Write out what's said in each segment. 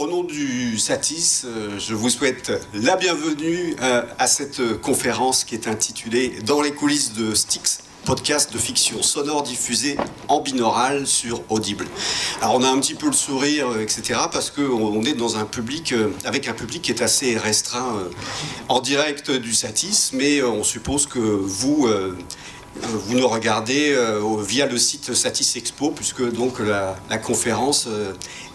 au nom du Satis, euh, je vous souhaite la bienvenue euh, à cette conférence qui est intitulée Dans les coulisses de Styx, podcast de fiction sonore diffusé en binaural sur Audible. Alors on a un petit peu le sourire, euh, etc., parce qu'on est dans un public, avec un public qui est assez restreint en direct du Satis, mais on suppose que vous vous nous regardez via le site Satis Expo, puisque donc la, conférence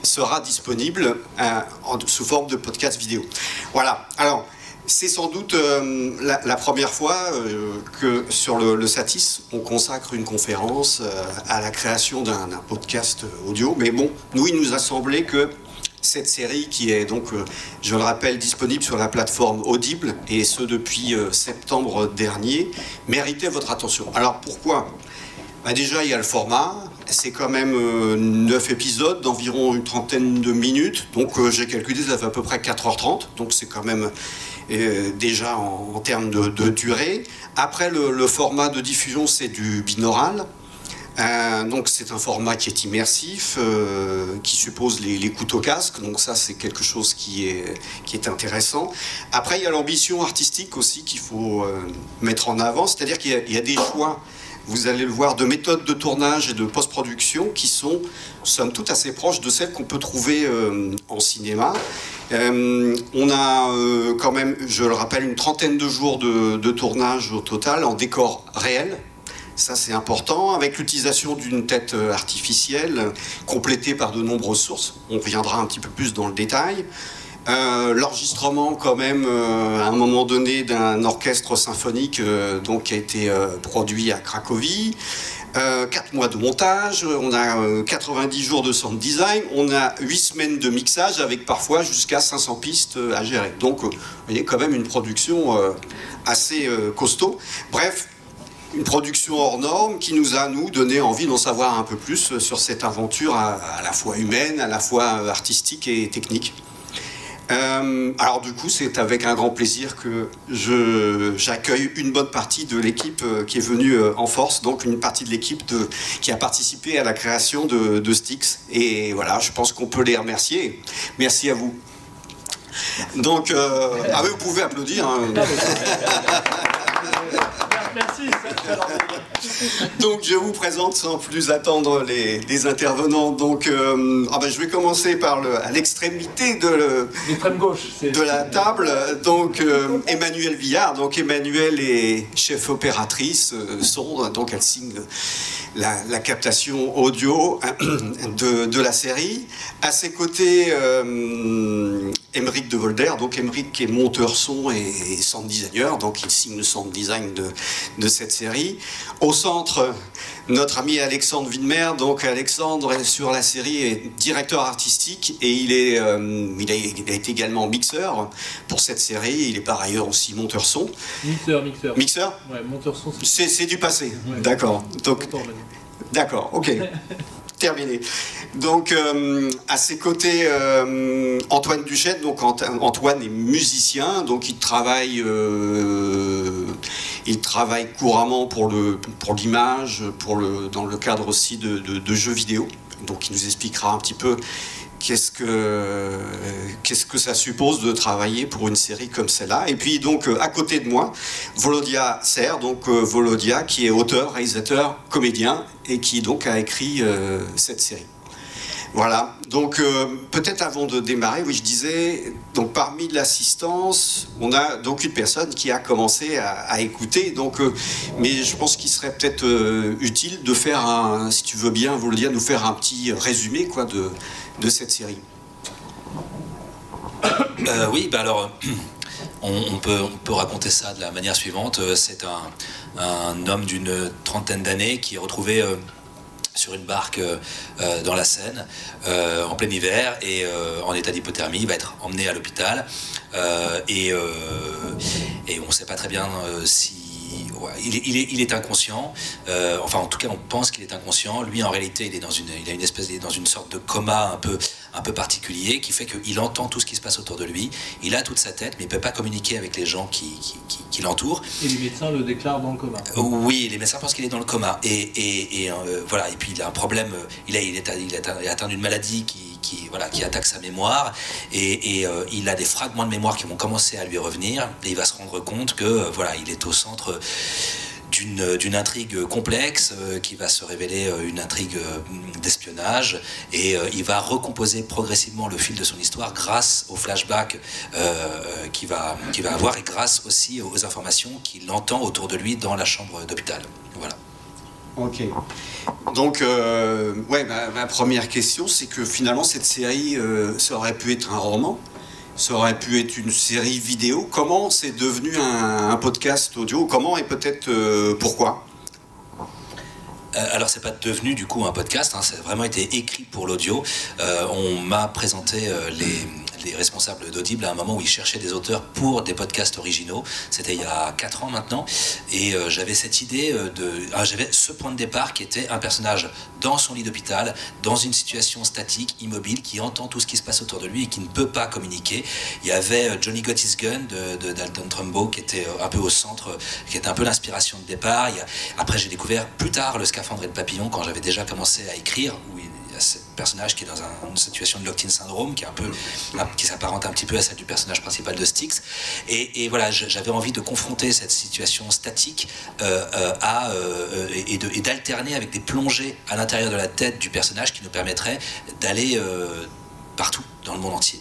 sera disponible euh, sous forme de podcast vidéo. Voilà. Alors, c'est sans doute euh, la, première fois euh, que sur le, Satis, on consacre une conférence à la création d'un podcast audio. Mais bon, nous, il nous a semblé que cette série, qui est donc, je le rappelle, disponible sur la plateforme Audible, et ce depuis septembre dernier, méritait votre attention. Alors pourquoi? Bah, Déjà, il y a le format, c'est quand même 9 euh, épisodes d'environ une trentaine de minutes. Donc euh, j'ai calculé, ça fait à peu près 4h30. Donc c'est quand même euh, déjà en, termes de, durée. Après, le, format de diffusion, c'est du binaural. Donc c'est un format qui est immersif, qui suppose les, couteaux casques. Donc ça, c'est quelque chose qui est, qui est intéressant. Après, il y a l'ambition artistique aussi qu'il faut mettre en avant. C'est-à-dire qu'il y, a des choix vous allez le voir, de méthodes de tournage et de post-production qui sont, somme toute, assez proches de celles qu'on peut trouver euh, en cinéma. Euh, on a euh, quand même, je le rappelle, une trentaine de jours de tournage au total en décor réel. Ça, c'est important, avec l'utilisation d'une tête artificielle complétée par de nombreuses sources. On reviendra un petit peu plus dans le détail. Euh, l'enregistrement quand même euh, à un moment donné d'un orchestre symphonique euh, donc qui a été produit à Cracovie. 4 mois de montage, on a 90 jours de sound design, on a 8 semaines de mixage avec parfois jusqu'à 500 pistes à gérer. Donc vous voyez quand même une production assez costaud. Bref, une production hors norme qui nous a, nous, donné envie d'en savoir un peu plus sur cette aventure à la fois humaine, à la fois artistique et technique. Euh, alors du coup, c'est avec un grand plaisir que j'accueille une bonne partie de l'équipe euh, qui est venue euh, en force, donc une partie de l'équipe qui a participé à la création de, de Styx. Et voilà, je pense qu'on peut les remercier. Merci à vous. Donc, ah vous pouvez applaudir. Hein. Merci. Donc je vous présente sans plus attendre les, intervenants. Donc euh, ah ben, je vais commencer par le, à l'extrémité de, gauche, de la table. Donc euh, Emmanuel Villard. Donc Emmanuel est chef opératrice euh, son, donc elle signe la, captation audio de, de, la série. À ses côtés, euh, Emeric de Volder, donc Emeric est monteur son et, sound designer, donc il signe le sound design de, de cette série. Au centre, notre ami Alexandre Widmer, donc Alexandre est sur la série est directeur artistique et il, est, euh, il, a, il, a, été également mixeur pour cette série, il est par ailleurs aussi monteur son. Mixeur, mixeur. Mixeur Ouais, monteur son. C'est du passé, d'accord. Donc, d'accord, ok. terminé. Donc, euh, à ses côtés, euh, Antoine Duchette. Donc, Antoine est musicien, donc il travaille, euh, il travaille couramment pour l'image, dans le cadre aussi de, jeux vidéo. Donc, il nous expliquera un petit peu qu'est-ce que, que ça suppose de travailler pour une série comme celle-là. Et puis donc euh, à côté de moi, Volodia Serre, donc euh, Volodia qui est auteur, réalisateur, comédien et qui donc a écrit euh, cette série. Voilà, donc peut-être avant de démarrer, oui je disais, donc parmi l'assistance, on a donc une personne qui a commencé à, écouter, donc, mais je pense qu'il serait peut-être utile de faire un, si tu veux bien, Volodia, nous faire un petit résumé quoi, de, de cette série. Euh, Oui, bah alors, on, peut, on peut raconter ça de la manière suivante. Euh, c'est un, un, homme d'une trentaine d'années qui est retrouvé euh, sur une barque dans la Seine en plein hiver et en état d'hypothermie. Il va être emmené à l'hôpital et, et, on ne sait pas très bien si il, est, inconscient. Euh, enfin, en tout cas, on pense qu'il est inconscient. Lui, en réalité, il est dans une, il a une espèce, dans une sorte de coma un peu, un peu particulier qui fait qu'il entend tout ce qui se passe autour de lui. Il a toute sa tête, mais il peut pas communiquer avec les gens qui, qui, l'entourent. Et les médecins le déclarent dans le coma. Oui, les médecins pensent qu'il est dans le coma. Et, et, et euh, voilà. Et puis il a un problème. Il a, il est, il atteint d'une maladie qui qui, voilà, qui attaque sa mémoire et, euh, il a des fragments de mémoire qui vont commencer à lui revenir et il va se rendre compte que euh, voilà, il est au centre d'une intrigue complexe euh, qui va se révéler une intrigue d'espionnage et il va recomposer progressivement le fil de son histoire grâce aux flashbacks qu'il va, va avoir et grâce aussi aux informations qu'il entend autour de lui dans la chambre d'hôpital. Voilà. Ok. Donc, ouais, ma, première question, c'est que finalement, cette série, ça aurait pu être un roman ça aurait pu être une série vidéo. Comment c'est devenu un, podcast audio? Comment et peut-être euh, pourquoi? Euh, alors c'est pas devenu du coup un podcast, hein, ça vraiment été écrit pour l'audio. Euh, on m'a présenté les les responsables d'Audible à un moment où ils cherchaient des auteurs pour des podcasts originaux. C'était il y a 4 ans maintenant. Et euh, j'avais cette idée euh, de. Ah, j'avais ce point de départ qui était un personnage dans son lit d'hôpital, dans une situation statique, immobile, qui entend tout ce qui se passe autour de lui et qui ne peut pas communiquer. Il y avait euh, Johnny Got His Gun de, Dalton Trumbo qui était un peu au centre, qui était un peu l'inspiration de départ. Après, j'ai découvert plus tard le scaphandre et le papillon quand j'avais déjà commencé à écrire, où il ce personnage qui est dans une situation de locked-in syndrome, qui est un peu, qui s'apparente un petit peu à celle du personnage principal de Styx. Et, voilà, j'avais envie de confronter cette situation statique euh, euh, à, euh, et d'alterner avec des plongées à l'intérieur de la tête du personnage qui nous permettraient d'aller partout dans le monde entier.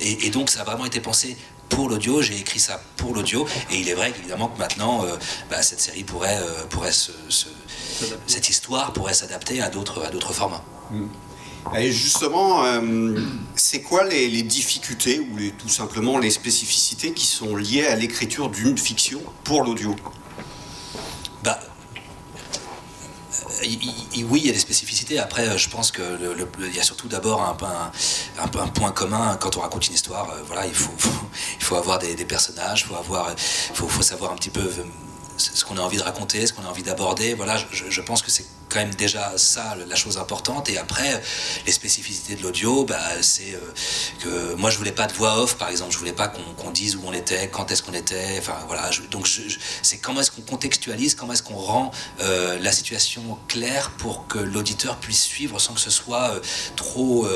Et, donc ça a vraiment été pensé pour l'audio, j'ai écrit ça pour l'audio, et il est vrai évidemment que maintenant, bah, cette série pourrait, pourrait se, cette histoire pourrait s'adapter à d'autres, à d'autres formats. Mm. Et justement, euh, c'est quoi les, difficultés ou tout simplement les spécificités qui sont liées à l'écriture d'une fiction pour l'audio? Bah, oui, il y a des spécificités. Après, je pense qu'il y a surtout d'abord un, point commun quand on raconte une histoire. Euh, voilà, il faut, il avoir des, personnages, il faut, faut savoir un petit peu ce qu'on a envie de raconter, ce qu'on a envie d'aborder. Voilà, je, pense que c'est quand même déjà ça la chose importante. Et après, les spécificités de l'audio, bah, c'est euh, que moi je voulais pas de voix off, par exemple. Je voulais pas qu'on dise où on était, quand est-ce qu'on était. Enfin voilà. donc c'est comment est-ce qu'on contextualise, comment est-ce qu'on rend euh, la situation claire pour que l'auditeur puisse suivre sans que ce soit euh, trop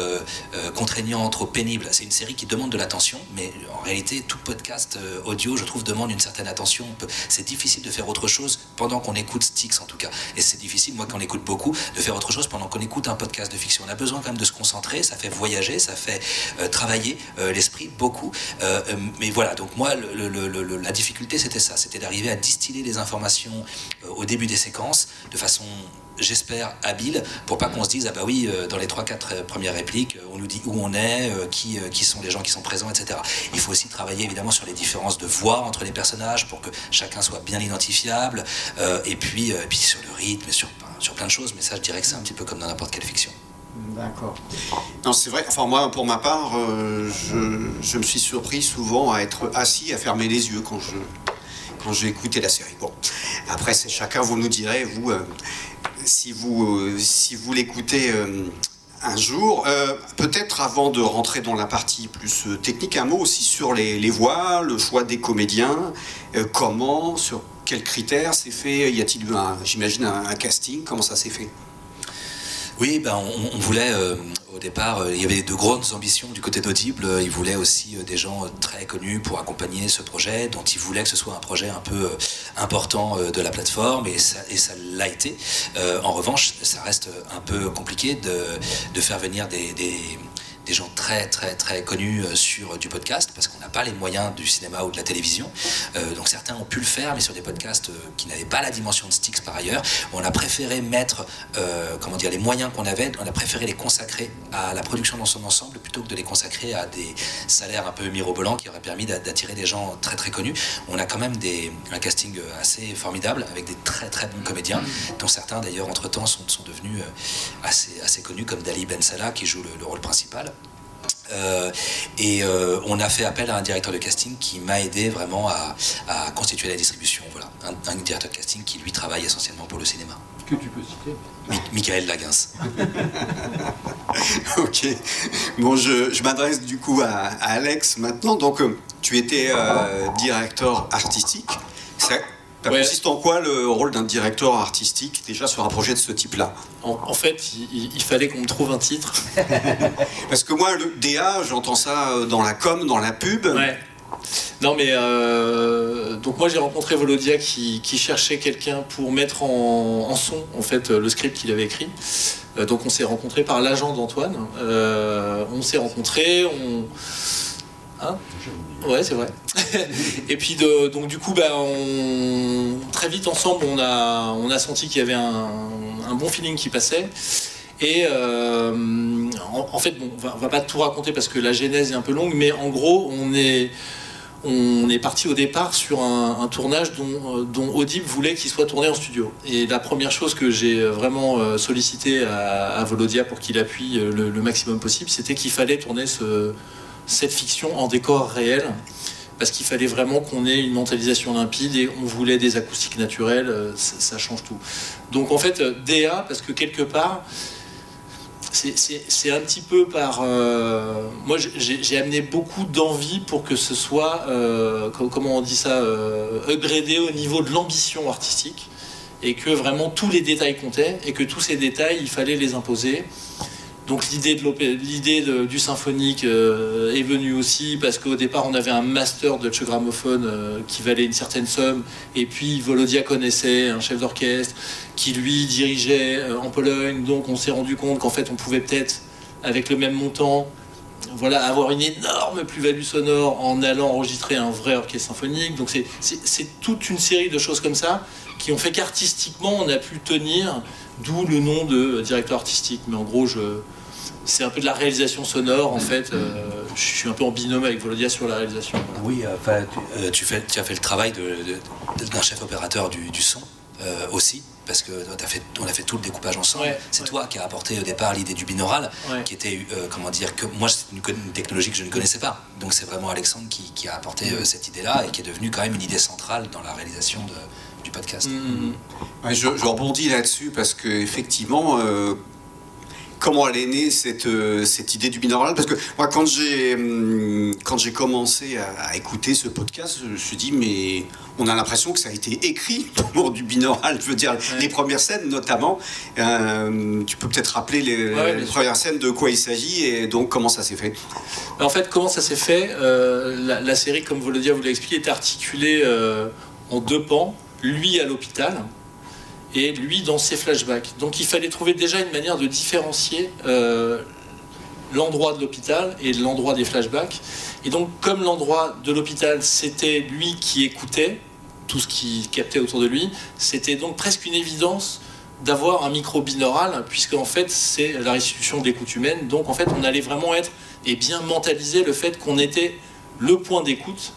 contraignant, trop pénible. C'est une série qui demande de l'attention, mais en réalité tout podcast audio, je trouve, demande une certaine attention. C'est difficile de faire autre chose pendant qu'on écoute Styx en tout cas. Et c'est difficile, moi, quand écoute beaucoup, de faire autre chose pendant qu'on écoute un podcast de fiction. On a besoin quand même de se concentrer, ça fait voyager, ça fait euh, travailler euh, l'esprit beaucoup. Euh, mais voilà, donc moi, la difficulté, c'était ça, c'était d'arriver à distiller les informations au début des séquences de façon j'espère, habile pour pas qu'on se dise, ah bah oui, dans les 3-4 premières répliques, on nous dit où on est, qui, qui sont les gens qui sont présents, etc. Il faut aussi travailler évidemment sur les différences de voix entre les personnages pour que chacun soit bien identifiable, et, puis, et puis sur le rythme, sur sur plein de choses, mais ça, je dirais que c'est un petit peu comme dans n'importe quelle fiction. D'accord. Non, c'est vrai. Enfin, moi, pour ma part, euh, je, me suis surpris souvent à être assis, à fermer les yeux quand je quand j'ai écouté la série. Bon, après, c'est chacun. Vous nous direz, vous, euh, si vous euh, si vous l'écoutez un jour. Peut-être avant de rentrer dans la partie plus technique, un mot aussi sur les, les voix, le choix des comédiens, comment, sur quels critères c'est fait Y a-t-il eu, j'imagine, un, casting Comment ça s'est fait? Oui, ben, on, voulait euh, au départ, euh, il y avait de grandes ambitions du côté d'Audible. Ils voulaient aussi euh, des gens très connus pour accompagner ce projet, dont ils voulaient que ce soit un projet un peu important de la plateforme, et ça, l'a été. en revanche, ça reste un peu compliqué de, faire venir des gens très très très connus euh, sur du podcast parce qu'on n'a pas les moyens du cinéma ou de la télévision. Euh, donc certains ont pu le faire, mais sur des podcasts euh, qui n'avaient pas la dimension de Styx par ailleurs. On a préféré mettre, comment dire, les moyens qu'on avait, on a préféré les consacrer à la production dans son ensemble plutôt que de les consacrer à des salaires un peu mirobolants qui auraient permis d'attirer des gens très très connus. On a quand même des, un casting assez formidable avec des très très bons comédiens, dont certains d'ailleurs entre temps sont, sont devenus assez, assez connus comme Dali Ben Salah qui joue le rôle principal. Euh, et euh, on a fait appel à un directeur de casting qui m'a aidé vraiment à, constituer la distribution. Voilà, un, directeur de casting qui lui travaille essentiellement pour le cinéma. Que tu peux citer Michael Laguins. ok. Bon, je, m'adresse du coup à, Alex maintenant. Donc, euh, tu étais directeur artistique. Ça Ouais. consiste en quoi le rôle d'un directeur artistique déjà sur un projet de ce type-là? En, en fait, il, il fallait qu'on me trouve un titre. Parce que moi, le DA, j'entends ça euh, dans la com, dans la pub. Ouais. Non mais euh, donc moi j'ai rencontré Volodia qui, qui cherchait quelqu'un pour mettre en, en son en fait le script qu'il avait écrit. Euh, donc on s'est rencontré par l'agent d'Antoine. Euh, on s'est rencontré, on Hein ouais c'est vrai. Et puis donc du coup bah, très vite ensemble on a senti qu'il y avait un, bon feeling qui passait. Et euh, en, fait, bon, on va, on va pas tout raconter parce que la genèse est un peu longue, mais en gros, on est, parti au départ sur un, tournage dont, euh, dont Audible voulait qu'il soit tourné en studio. Et la première chose que j'ai vraiment euh, sollicité à, Volodia pour qu'il appuie le maximum possible, c'était qu'il fallait tourner ce- cette fiction en décor réel. Parce qu'il fallait vraiment qu'on ait une mentalisation limpide et on voulait des acoustiques naturelles, euh, ça, change tout. Donc en fait, euh, DA, parce que quelque part, c'est- un petit peu par. euh, moi, j'ai amené beaucoup d'envie pour que ce soit, co- comment on dit ça, euh, upgradé au niveau de l'ambition artistique. Et que vraiment tous les détails comptaient, et que tous ces détails, il fallait les imposer. Donc l'idée l'idée du symphonique euh, est venue aussi parce qu'au départ on avait un master de Deutsche Grammophon euh, qui valait une certaine somme et puis Volodia connaissait un chef d'orchestre qui lui dirigeait euh, en Pologne donc on s'est rendu compte qu'en fait on pouvait peut-être avec le même montant voilà, avoir une énorme plus-value sonore en allant enregistrer un vrai orchestre symphonique. Donc c'est toute une série de choses comme ça qui ont fait qu'artistiquement on a pu tenir, d'où le nom de directeur artistique. Mais en gros, je, c'est un peu de la réalisation sonore en fait. Euh, je suis un peu en binôme avec Volodia sur la réalisation. Oui, enfin, tu, euh, tu fais, tu as fait le travail d'un chef opérateur du, du son euh, aussi, parce que fait, on a fait tout le découpage ensemble. Ouais, c'est ouais. toi qui as apporté au départ l'idée du binaural, Ouais. qui était, euh, comment dire, que moi c'est une, technologie que je ne connaissais pas. Donc c'est vraiment Alexandre qui, qui a apporté euh, cette idée-là et qui est devenue quand même une idée centrale dans la réalisation de- du podcast. Mhm. Ouais, je, je rebondis là-dessus parce que effectivement, euh, comment elle est née cette, euh, cette idée du binaural? Parce que moi, quand j'ai hum, quand j'ai commencé à, à écouter ce podcast, je me suis dit mais on a l'impression que ça a été écrit pour du binaural. Je veux dire, les premières scènes notamment. Euh, tu peux peut-être rappeler les, Ouais, premières scènes de quoi il s'agit et donc comment ça s'est fait? En fait, comment ça s'est fait? La, la série, comme Volodia vous l'a expliqué, est articulée en deux pans. Lui à l'hôpital et lui dans ses flashbacks. Donc il fallait trouver déjà une manière de différencier euh, l'endroit de l'hôpital et l'endroit des flashbacks. Et donc comme l'endroit de l'hôpital, c'était lui qui écoutait tout ce qui captait autour de lui, c'était donc presque une évidence d'avoir un micro binaural, puisque en fait c'est la restitution de l'écoute humaine. Donc en fait on allait vraiment être et bien mentaliser le fait qu'on était le point d'écoute,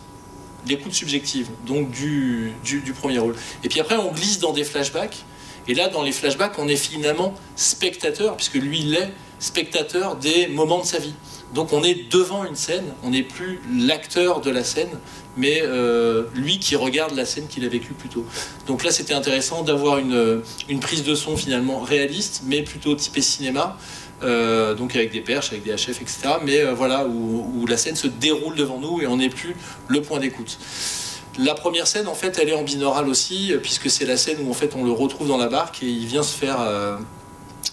l'écoute subjective, donc du, du, premier rôle. Et puis après on glisse dans des flashbacks, et là dans les flashbacks on est finalement spectateur, puisque lui il est spectateur des moments de sa vie. Donc on est devant une scène, on n'est plus l'acteur de la scène, mais euh, lui qui regarde la scène qu'il a vécue plus tôt. Donc là c'était intéressant d'avoir une, une prise de son finalement réaliste, mais plutôt typée cinéma, euh, donc avec des perches, avec des HF, etc. Mais euh, voilà, où, où la scène se déroule devant nous et on n'est plus le point d'écoute. La première scène, en fait, elle est en binaural aussi, euh, puisque c'est la scène où en fait on le retrouve dans la barque et il vient se faire.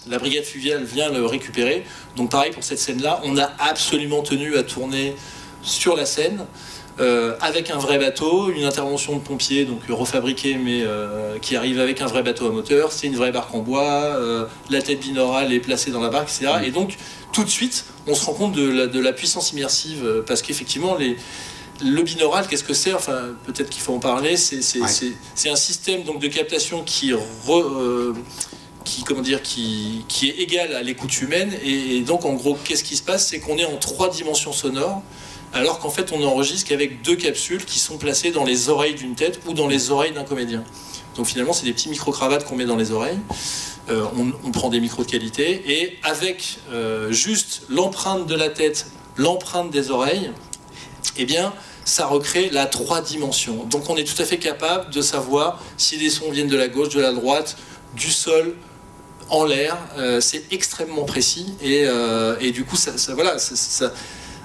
La brigade fluviale vient le récupérer. Donc pareil pour cette scène-là, on a absolument tenu à tourner sur la scène. euh, avec un vrai bateau, une intervention de pompiers, donc euh, refabriquée, mais euh, qui arrive avec un vrai bateau à moteur. C'est une vraie barque en bois. euh, la tête binaurale est placée dans la barque, etc. Et donc, tout de suite, on se rend compte de la, de la puissance immersive, parce qu'effectivement, les, le binaural, qu'est-ce que c'est? Enfin, peut-être qu'il faut en parler. C'est c'est- Ouais. c'est- c'est un système donc de captation qui, re- qui comment dire, qui, qui est égal à l'écoute humaine. Et, donc, en gros, qu'est-ce qui se passe? C'est qu'on est en trois dimensions sonores, alors qu'en fait, on n'enregistre qu'avec deux capsules qui sont placées dans les oreilles d'une tête ou dans les oreilles d'un comédien. Donc finalement, c'est des petits micro-cravates qu'on met dans les oreilles. Euh, on, on prend des micros de qualité et avec euh, juste l'empreinte de la tête, l'empreinte des oreilles, eh bien, ça recrée la trois dimensions. Donc on est tout à fait capable de savoir si les sons viennent de la gauche, de la droite, du sol, en l'air. Euh, c'est extrêmement précis et, euh, et du coup, ça, ça- voilà, ça, ça-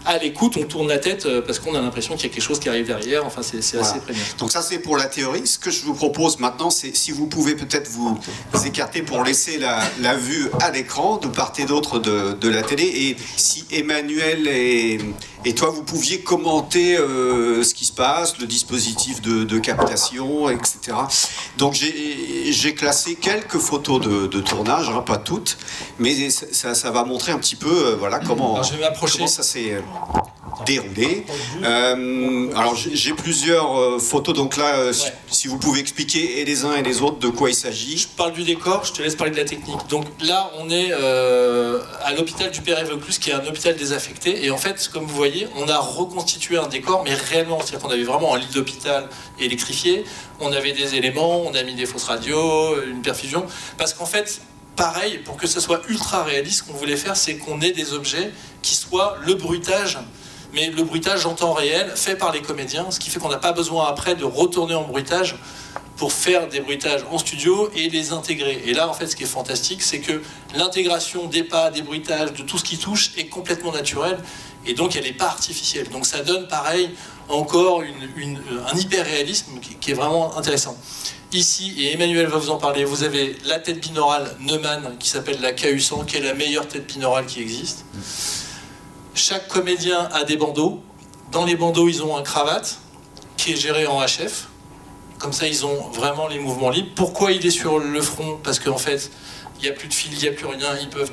à l'écoute, on tourne la tête euh, parce qu'on a l'impression qu'il y a quelque chose qui arrive derrière. Enfin, c'est assez prégnant. Donc ça, c'est pour la théorie. Ce que je vous propose maintenant, c'est si vous pouvez peut-être vous, écarter pour laisser la, vue à l'écran de part et d'autre de, la télé. Et si Emmanuel et, et toi, vous pouviez commenter euh, ce qui se passe, le dispositif de, captation, etc. Donc j'ai classé quelques photos de, tournage, hein, pas toutes, mais ça, va montrer un petit peu euh, voilà, comment, comment ça s'est déroulé. Euh, alors j'ai plusieurs euh, photos, donc là, euh, si, vous pouvez expliquer et les uns et les autres de quoi il s'agit. Je parle du décor, je te laisse parler de la technique. Donc là, on est à l'hôpital du Père Plus, qui est un hôpital désaffecté, et en fait, comme vous voyez, on a reconstitué un décor, mais réellement, c'est-à-dire qu'on avait vraiment un lit d'hôpital électrifié, on avait des éléments, on a mis des fausses radios, une perfusion, parce qu'en fait, pareil, pour que ce soit ultra réaliste, ce qu'on voulait faire, c'est qu'on ait des objets qui soient le bruitage mais le bruitage en temps réel fait par les comédiens, ce qui fait qu'on n'a pas besoin après de retourner en bruitage pour faire des bruitages en studio et les intégrer. Et là, en fait, ce qui est fantastique, c'est que l'intégration des pas, des bruitages, de tout ce qui touche est complètement naturelle et donc elle n'est pas artificielle. Donc ça donne, pareil, encore un hyper-réalisme qui, est vraiment intéressant. Ici, et Emmanuel va vous en parler, vous avez la tête binaurale Neumann qui s'appelle la KU100, qui est la meilleure tête binaurale qui existe. Chaque comédien a des bandeaux. Dans les bandeaux, ils ont un cravate qui est géré en HF. Comme ça, ils ont vraiment les mouvements libres. Pourquoi il est sur le front? Parce qu'en fait, il n'y a plus de fil, il n'y a plus rien. Ils peuvent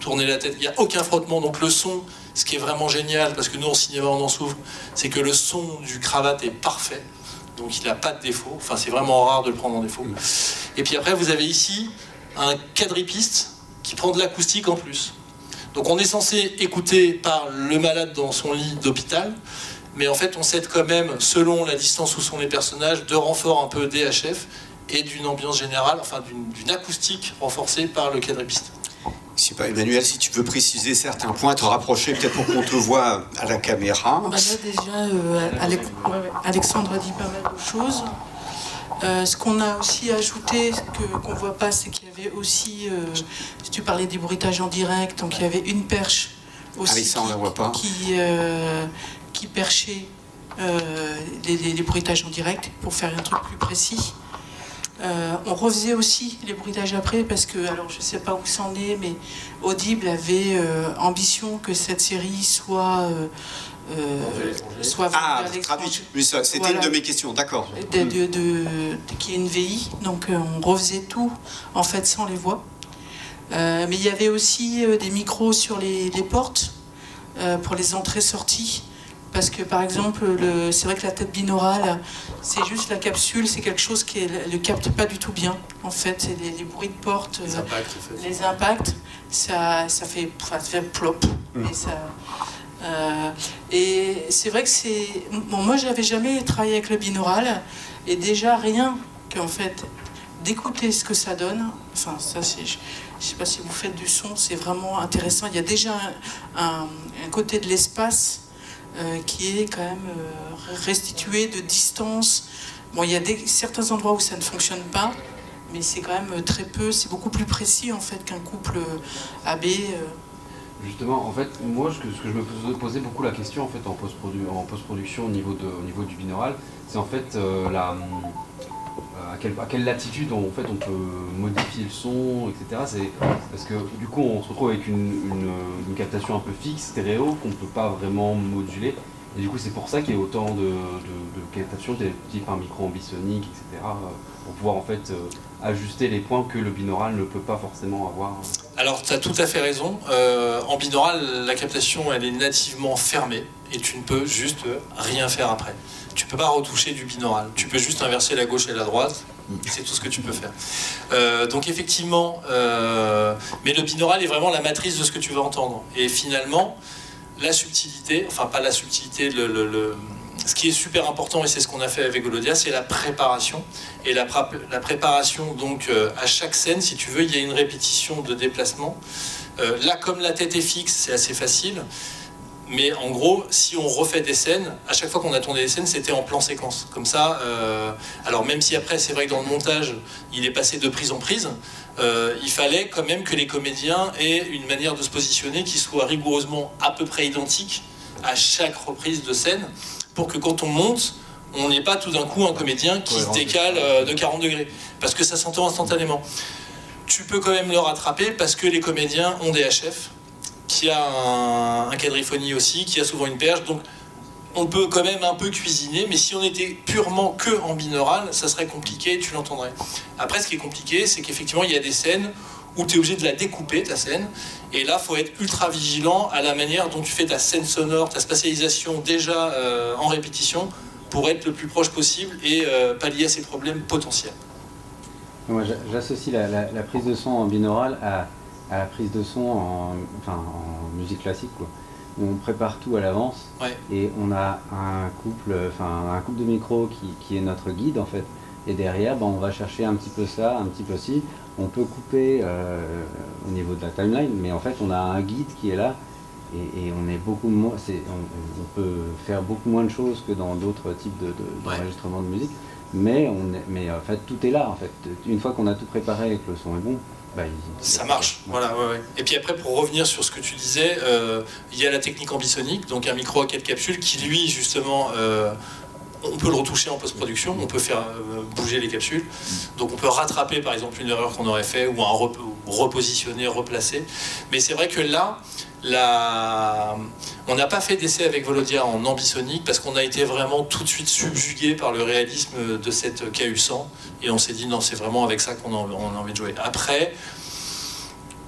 tourner la tête. Il n'y a aucun frottement. Donc le son, ce qui est vraiment génial, parce que nous, en cinéma, on en souffre, c'est que le son du cravate est parfait. Donc il n'a pas de défaut. Enfin, c'est vraiment rare de le prendre en défaut. Et puis après, vous avez ici un quadripiste qui prend de l'acoustique en plus. Donc on est censé écouter par le malade dans son lit d'hôpital, mais en fait on s'aide quand même, selon la distance où sont les personnages, de renfort un peu DHF et d'une ambiance générale, enfin d'une acoustique renforcée par le quadripiste. Je sais pas, Emmanuel, si tu veux préciser certains points, te rapprocher peut-être pour qu'on te voit à la caméra. Bah là déjà, euh, Alexandre a dit pas mal de choses. Euh, ce qu'on a aussi ajouté, qu'on ne voit pas, c'est qu'il y avait aussi, euh, si tu parlais des bruitages en direct, donc il y avait une perche aussi qui, euh, qui, perchait les, les, bruitages en direct pour faire un truc plus précis. on refaisait aussi les bruitages après parce que, alors je ne sais pas où c'en est, mais Audible avait ambition que cette série soit euh, soit ah, traduit. c'était une de mes questions, d'accord. De, de, qui est une VI, donc euh, on refaisait tout en fait sans les voix. Euh, mais il y avait aussi des micros sur les, portes pour les entrées-sorties. Parce que par exemple, c'est vrai que la tête binaurale, c'est juste la capsule, c'est quelque chose qui ne le capte pas du tout bien. En fait, les, bruits de porte, les impacts, les impacts ça, ça, fait, ça fait plop. Mmh. Et ça, euh, et c'est vrai que c'est. Bon, moi, j'avais jamais travaillé avec le binaural, et déjà rien qu'en fait d'écouter ce que ça donne. Enfin, ça, c'est. Je, sais pas si vous faites du son, c'est vraiment intéressant. Il y a déjà un, côté de l'espace euh, qui est quand même euh, restitué de distance. Bon, il y a des, certains endroits où ça ne fonctionne pas, mais c'est quand même très peu. C'est beaucoup plus précis en fait qu'un couple AB. Justement, en fait, moi, ce que, je me posais beaucoup la question en fait en post-production au niveau du binaural, c'est en fait euh, euh, à, quelle, latitude en fait on peut modifier le son, etc. Parce que du coup, on se retrouve avec une, captation un peu fixe, stéréo, qu'on ne peut pas vraiment moduler. Et du coup, c'est pour ça qu'il y a autant de, captations, type un micro ambisonique, etc. Euh, pour pouvoir en fait ajuster les points que le binaural ne peut pas forcément avoir. Alors, tu as tout à fait raison. Euh, en binaural, la captation, elle est nativement fermée et tu ne peux juste rien faire après. Tu peux pas retoucher du binaural. Tu peux juste inverser la gauche et la droite. C'est tout ce que tu peux faire. Euh, donc effectivement, euh, mais le binaural est vraiment la matrice de ce que tu vas entendre. Et finalement, la subtilité, enfin pas la subtilité, le, le ce qui est super important, et c'est ce qu'on a fait avec Golodia, c'est la préparation. Et la, préparation, donc, euh, à chaque scène, si tu veux, il y a une répétition de déplacement. Euh, là, comme la tête est fixe, c'est assez facile. Mais en gros, si on refait des scènes, à chaque fois qu'on a tourné des scènes, c'était en plan séquence. Comme ça, euh, alors même si après, c'est vrai que dans le montage, il est passé de prise en prise, il fallait quand même que les comédiens aient une manière de se positionner qui soit rigoureusement à peu près identique à chaque reprise de scène pour que quand on monte, on n'ait pas tout d'un coup un comédien qui se décale euh, de 40 degrés. Parce que ça s'entend instantanément. Tu peux quand même le rattraper parce que les comédiens ont des HF, qui a un, un quadriphonie aussi, qui a souvent une perche. Donc on peut quand même un peu cuisiner, mais si on était purement que en binaural, ça serait compliqué, tu l'entendrais. Après, ce qui est compliqué, c'est qu'effectivement, il y a des scènes où tu es obligé de la découper, ta scène, et là, il faut être ultra vigilant à la manière dont tu fais ta scène sonore, ta spatialisation déjà euh, en répétition, pour être le plus proche possible et euh, pallier à ces problèmes potentiels. Moi, j'associe la, prise de son en binaural à, la prise de son en, enfin, en musique classique. Quoi on prépare tout à l'avance et on a un couple, enfin un couple de micros qui, est notre guide en fait. Et derrière, ben, on va chercher un petit peu ça, un petit peu ci. On peut couper euh, au niveau de la timeline, mais en fait, on a un guide qui est là et, on est beaucoup moins. On, peut faire beaucoup moins de choses que dans d'autres types d'enregistrements de, de musique, mais on mais en fait, tout est là en fait. Une fois qu'on a tout préparé et que le son est bon, bah, ça marche, voilà. Ouais, ouais. Et puis après, pour revenir sur ce que tu disais, euh, il y a la technique ambisonique, donc un micro à quatre capsules qui, lui, justement, euh, on peut le retoucher en post-production, on peut faire euh, bouger les capsules. Donc on peut rattraper, par exemple, une erreur qu'on aurait fait ou repositionner, replacer. Mais c'est vrai que là. On n'a pas fait d'essai avec Volodia en ambisonique parce qu'on a été vraiment tout de suite subjugué par le réalisme de cette KU100 et on s'est dit non, c'est vraiment avec ça qu'on a, envie de jouer. Après,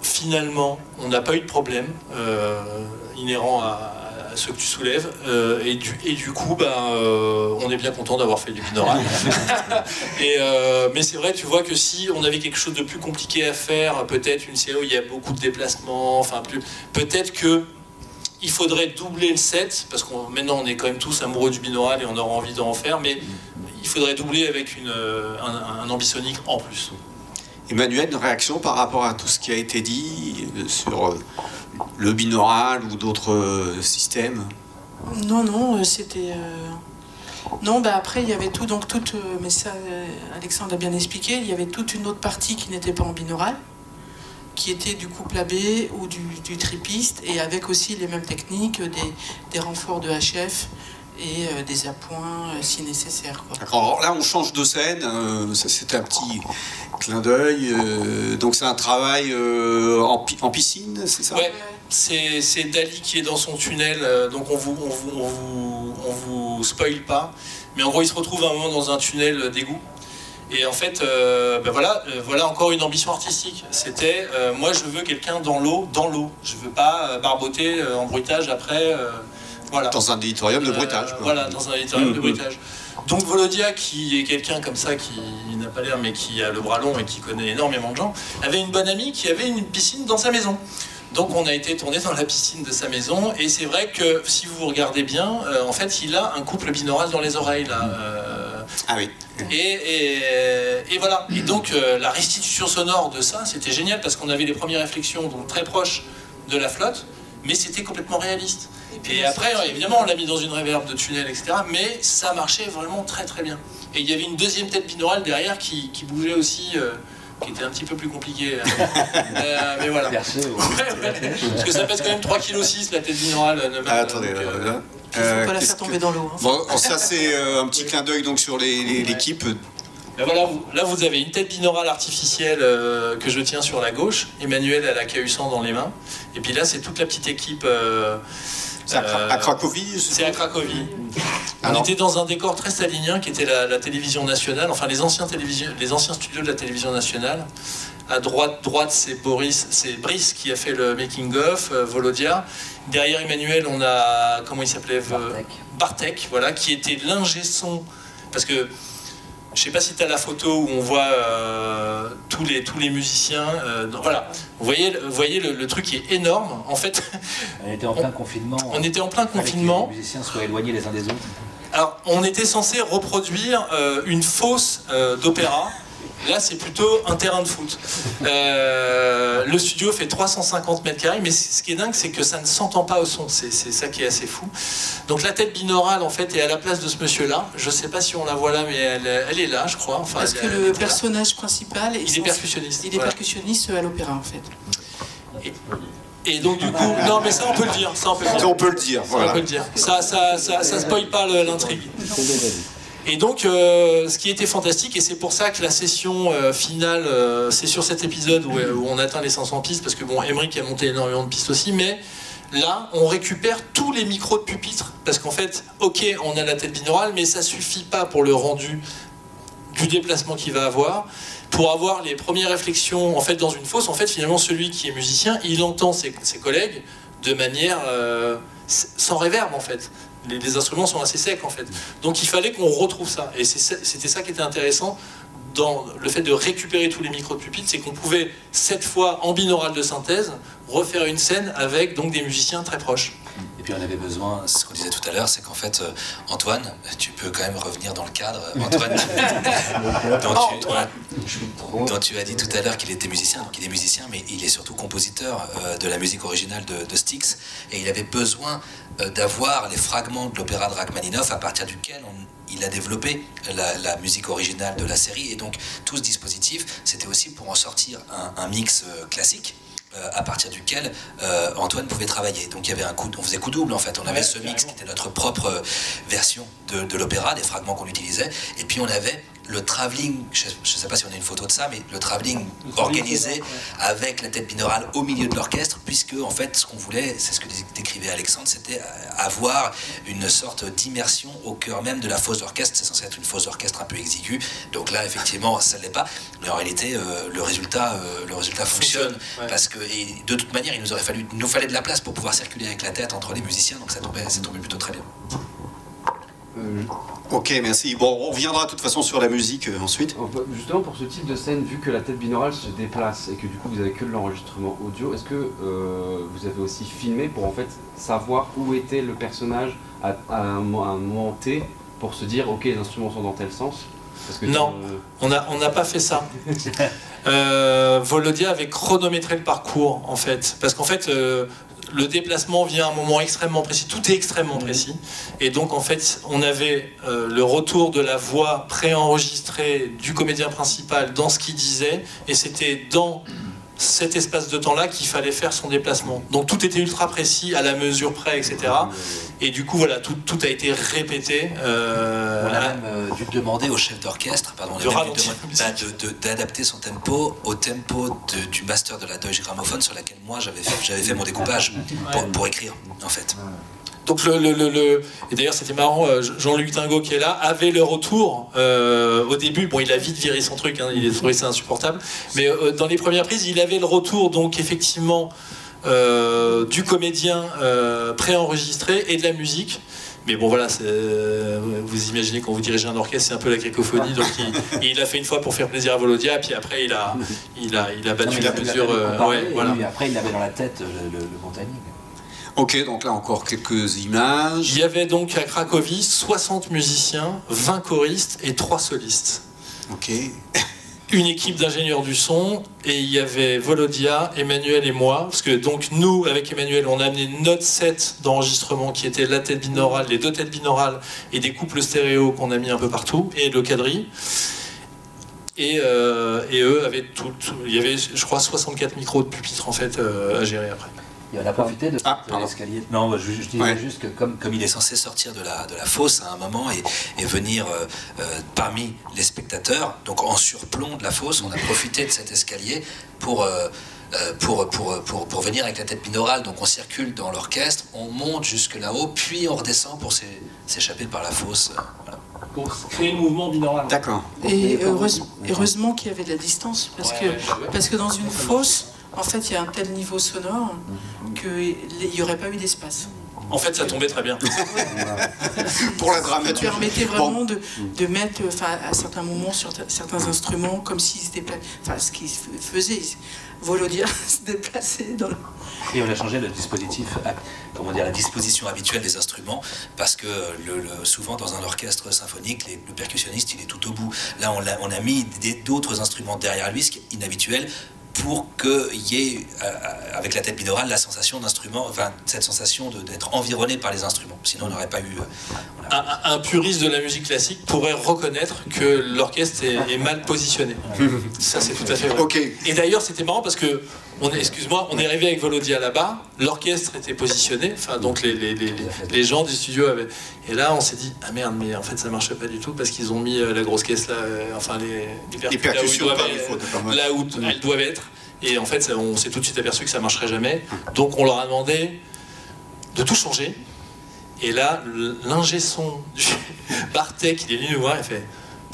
finalement, on n'a pas eu de problème euh, inhérent à, ce que tu soulèves euh, et, du, et, du, coup, ben, euh, on est bien content d'avoir fait du binaural. et, mais c'est vrai, tu vois que si on avait quelque chose de plus compliqué à faire, peut-être une série où il y a beaucoup de déplacements, enfin peut-être que il faudrait doubler le set, parce que maintenant on est quand même tous amoureux du binaural et on aura envie d'en faire, mais il faudrait doubler avec une, euh, un, ambisonique en plus. Emmanuel, une réaction par rapport à tout ce qui a été dit euh, sur euh, le binaural ou d'autres systèmes Non, non, c'était. Non, bah après, il y avait tout, donc toute. Mais ça, Alexandre a bien expliqué, il y avait toute une autre partie qui n'était pas en binaural qui était du couple AB ou du, tripiste, et avec aussi les mêmes techniques, des, des renforts de HF et euh, des appoints euh, si nécessaire. Alors là, on change de scène, euh, ça c'est un petit clin d'œil, donc c'est un travail en, en, piscine, c'est ça? Ouais, c'est Dali qui est dans son tunnel, donc on vous, on vous, on vous, on vous spoil pas, mais en gros il se retrouve à un moment dans un tunnel d'égout. Et en fait, euh, ben voilà, euh, voilà encore une ambition artistique. C'était, euh, moi, je veux quelqu'un dans l'eau, dans l'eau. Je veux pas barboter en bruitage après. Voilà. Dans un éditorium de bruitage. voilà, dans un éditorium de mmh, mmh. bruitage. Donc Volodia, qui est quelqu'un comme ça, qui n'a pas l'air, mais qui a le bras long et qui connaît énormément de gens, avait une bonne amie qui avait une piscine dans sa maison. Donc on a été tourné dans la piscine de sa maison et c'est vrai que si vous regardez bien, en fait il a un couple binaural dans les oreilles là. ah oui. Et, voilà. Et donc euh, la restitution sonore de ça, c'était génial parce qu'on avait les premières réflexions donc très proches de la flotte, mais c'était complètement réaliste. Et, après, évidemment, on l'a mis dans une réverb de tunnel, etc. Mais ça marchait vraiment très très bien. Et il y avait une deuxième tête binaurale derrière qui, bougeait aussi. Euh, qui était un petit peu plus compliqué. Euh, mais voilà. Parce que ça pèse quand même 3,6 kg la tête binaurale. Ah, attendez, il ne faut pas la faire tomber dans l'eau. Hein. Bon, ça c'est euh, un petit clin d'œil donc sur l'équipe. Voilà, là vous avez une tête binaurale artificielle euh, que je tiens sur la gauche. Emmanuel a la KU100 dans les mains. Et puis là c'est toute la petite équipe. Euh, c'est à, Cracovie C'est à Cracovie. On était dans un décor très stalinien qui était la, télévision nationale, enfin les anciens, les anciens studios de la télévision nationale. À droite, droite c'est Boris, c'est Brice qui a fait le making of, Volodia. Derrière Emmanuel, on a comment il s'appelait Bartek. Bartek, voilà, qui était l'ingé son. Parce que je sais pas si tu as la photo où on voit euh, tous, les, tous les musiciens. Euh, voilà, vous voyez, vous voyez le, truc qui est énorme. En fait, on était en plein confinement. On était en plein confinement. les musiciens soient éloignés les uns des autres. Alors, on était censé reproduire euh, une fosse d'opéra Là, c'est plutôt un terrain de foot. Euh, le studio fait 350 mètres carrés, mais ce qui est dingue, c'est que ça ne s'entend pas au son. C'est ça qui est assez fou. Donc la tête binaurale, en fait, est à la place de ce monsieur-là. Je ne sais pas si on la voit là, mais elle, est là, je crois. Enfin, Parce que le personnage principal, il est percussionniste. Il est percussionniste à l'opéra, en fait. Et donc du coup, non mais ça on peut le dire, ça on peut le dire. on peut le dire, voilà. on peut le dire. Ça, ça, ça, ça spoil pas l'intrigue. Et donc, euh, ce qui était fantastique, et c'est pour ça que la session euh, finale, euh, c'est sur cet épisode où, on atteint les 500 pistes, parce que bon, Emmerich a monté énormément de pistes aussi, mais là, on récupère tous les micros de pupitre, parce qu'en fait, ok, on a la tête binaurale, mais ça suffit pas pour le rendu du déplacement qu'il va avoir. Pour avoir les premières réflexions, en fait, dans une fosse, en fait, finalement, celui qui est musicien, il entend ses, ses collègues de manière sans réverbe, en fait les, instruments sont assez secs en fait. Donc il fallait qu'on retrouve ça. Et c'était ça qui était intéressant dans le fait de récupérer tous les micros de pupitre, c'est qu'on pouvait cette fois en binaural de synthèse refaire une scène avec donc des musiciens très proches. Et puis on avait besoin, ce qu'on disait tout à l'heure, c'est qu'en fait, euh, Antoine, tu peux quand même revenir dans le cadre. Antoine, dont, tu, as dit tout à l'heure qu'il était musicien, donc il est musicien, mais il est surtout compositeur euh, de la musique originale de, de Styx, et il avait besoin euh, d'avoir les fragments de l'opéra de Rachmaninoff à partir duquel il a développé la, musique originale de la série. Et donc tout ce dispositif, c'était aussi pour en sortir un, mix euh, classique euh, à partir duquel Antoine pouvait travailler. Donc il y avait un coup, on faisait coup double en fait. On avait ce mix qui était notre propre version de, de l'opéra, des fragments qu'on utilisait, et puis on avait le travelling, je ne sais pas si on a une photo de ça, mais le travelling organisé avec la tête binaurale au milieu de l'orchestre, puisque en fait ce qu'on voulait, c'est ce que décrivait Alexandre, c'était avoir une sorte d'immersion au cœur même de la fosse d'orchestre. C'est censé être une fosse d'orchestre un peu exiguë, donc là effectivement ça ne l'est pas, mais en réalité euh, le résultat, euh, le résultat fonctionne, parce que de toute manière il nous aurait fallu, nous fallait de la place pour pouvoir circuler avec la tête entre les musiciens, donc ça tombait, ça tombait plutôt très bien. Euh, ok, merci. Bon, on reviendra de toute façon sur la musique euh, ensuite. Justement, pour ce type de scène, vu que la tête binaurale se déplace et que du coup vous avez que l'enregistrement audio, est-ce que euh, vous avez aussi filmé pour en fait savoir où était le personnage à, un, moment T pour se dire ok les instruments sont dans tel sens? Non, on n'a on pas fait ça. Volodia avait chronométré le parcours en fait, parce qu'en fait le déplacement vient à un moment extrêmement précis, tout est extrêmement précis. Et donc en fait, on avait euh, le retour de la voix préenregistrée du comédien principal dans ce qu'il disait, et c'était dans cet espace de temps-là qu'il fallait faire son déplacement. Donc tout était ultra précis, à la mesure près, etc. Et du coup, voilà, tout, tout a été répété. Euh, on a même euh, dû demander au chef d'orchestre bah, d'adapter son tempo au tempo du master de la Deutsche Grammophon sur laquelle moi j'avais fait, fait mon découpage pour, pour écrire, en fait. Donc le, le, le, et d'ailleurs c'était marrant, euh, Jean-Luc Tingot qui est là avait le retour euh, au début. Bon, il a vite viré son truc, hein, il a trouvé ça insupportable. Mais euh, dans les premières prises, il avait le retour donc effectivement du comédien préenregistré et de la musique. Mais bon voilà, vous imaginez quand vous dirigez un orchestre, c'est un peu la cacophonie. Donc il, il, a fait une fois pour faire plaisir à Volodia, puis après il a, il a, il a battu la mesure. Ouais, voilà. après il avait dans la tête le, le, le Ok, donc là encore quelques images. Il y avait donc à Cracovie 60 musiciens, 20 choristes et 3 solistes. Ok. Une équipe d'ingénieurs du son et il y avait Volodia, Emmanuel et moi. Parce que donc nous, avec Emmanuel, on a amené notre set d'enregistrement qui était la tête binaurale, les deux têtes binaurales et des couples stéréo qu'on a mis un peu partout et le quadrille. Et, euh, eux avaient tout, Il y avait, je crois, 64 micros de pupitre en fait euh, à gérer après. Et on a profité de, ah, l'escalier. Non, je, disais juste que comme, comme il est censé sortir de la, de la fosse à un moment et, et venir euh, euh, parmi les spectateurs, donc en surplomb de la fosse, on a profité de cet escalier pour, euh, pour, pour, pour, pour, venir avec la tête binaurale. Donc on circule dans l'orchestre, on monte jusque là-haut, puis on redescend pour s'échapper par la fosse. Pour créer le mouvement binaural. D'accord. Et heureusement qu'il y avait de la distance, parce, que, parce que dans une fosse en fait, il y a un tel niveau sonore qu'il n'y aurait pas eu d'espace. En fait, ça tombait très bien. Pour la dramaturgie. Ça permettait vraiment de, de, mettre, enfin, à certains moments, sur certains instruments, comme s'ils étaient, enfin, ce qu'ils faisaient, Volodia se déplaçait dans le... Et on a changé le dispositif, comment dire, la disposition habituelle des instruments, parce que le, souvent dans un orchestre symphonique, le percussionniste il est tout au bout. Là, on a, on a mis d'autres instruments derrière lui, ce qui est inhabituel, pour qu'il y ait, euh, avec la tête binaurale, la sensation d'instrument, enfin, cette sensation d'être environné par les instruments. Sinon, on n'aurait pas eu. Euh, un, puriste de la musique classique pourrait reconnaître que l'orchestre est, mal positionné. Ça, c'est tout à fait vrai. Et d'ailleurs, c'était marrant parce que excuse-moi, on est arrivé avec Volodia là-bas, l'orchestre était positionné, enfin donc les, les, les, les, gens du studio avaient. Et là, on s'est dit, ah merde, mais en fait ça marchait pas du tout parce qu'ils ont mis euh, la grosse caisse là, euh, enfin les, les percussions là où, elles doivent être. Et en fait, on s'est tout de suite aperçu que ça marcherait jamais. Donc on leur a demandé de tout changer. Et là, l'ingé son du Bartek, il est venu nous voir et fait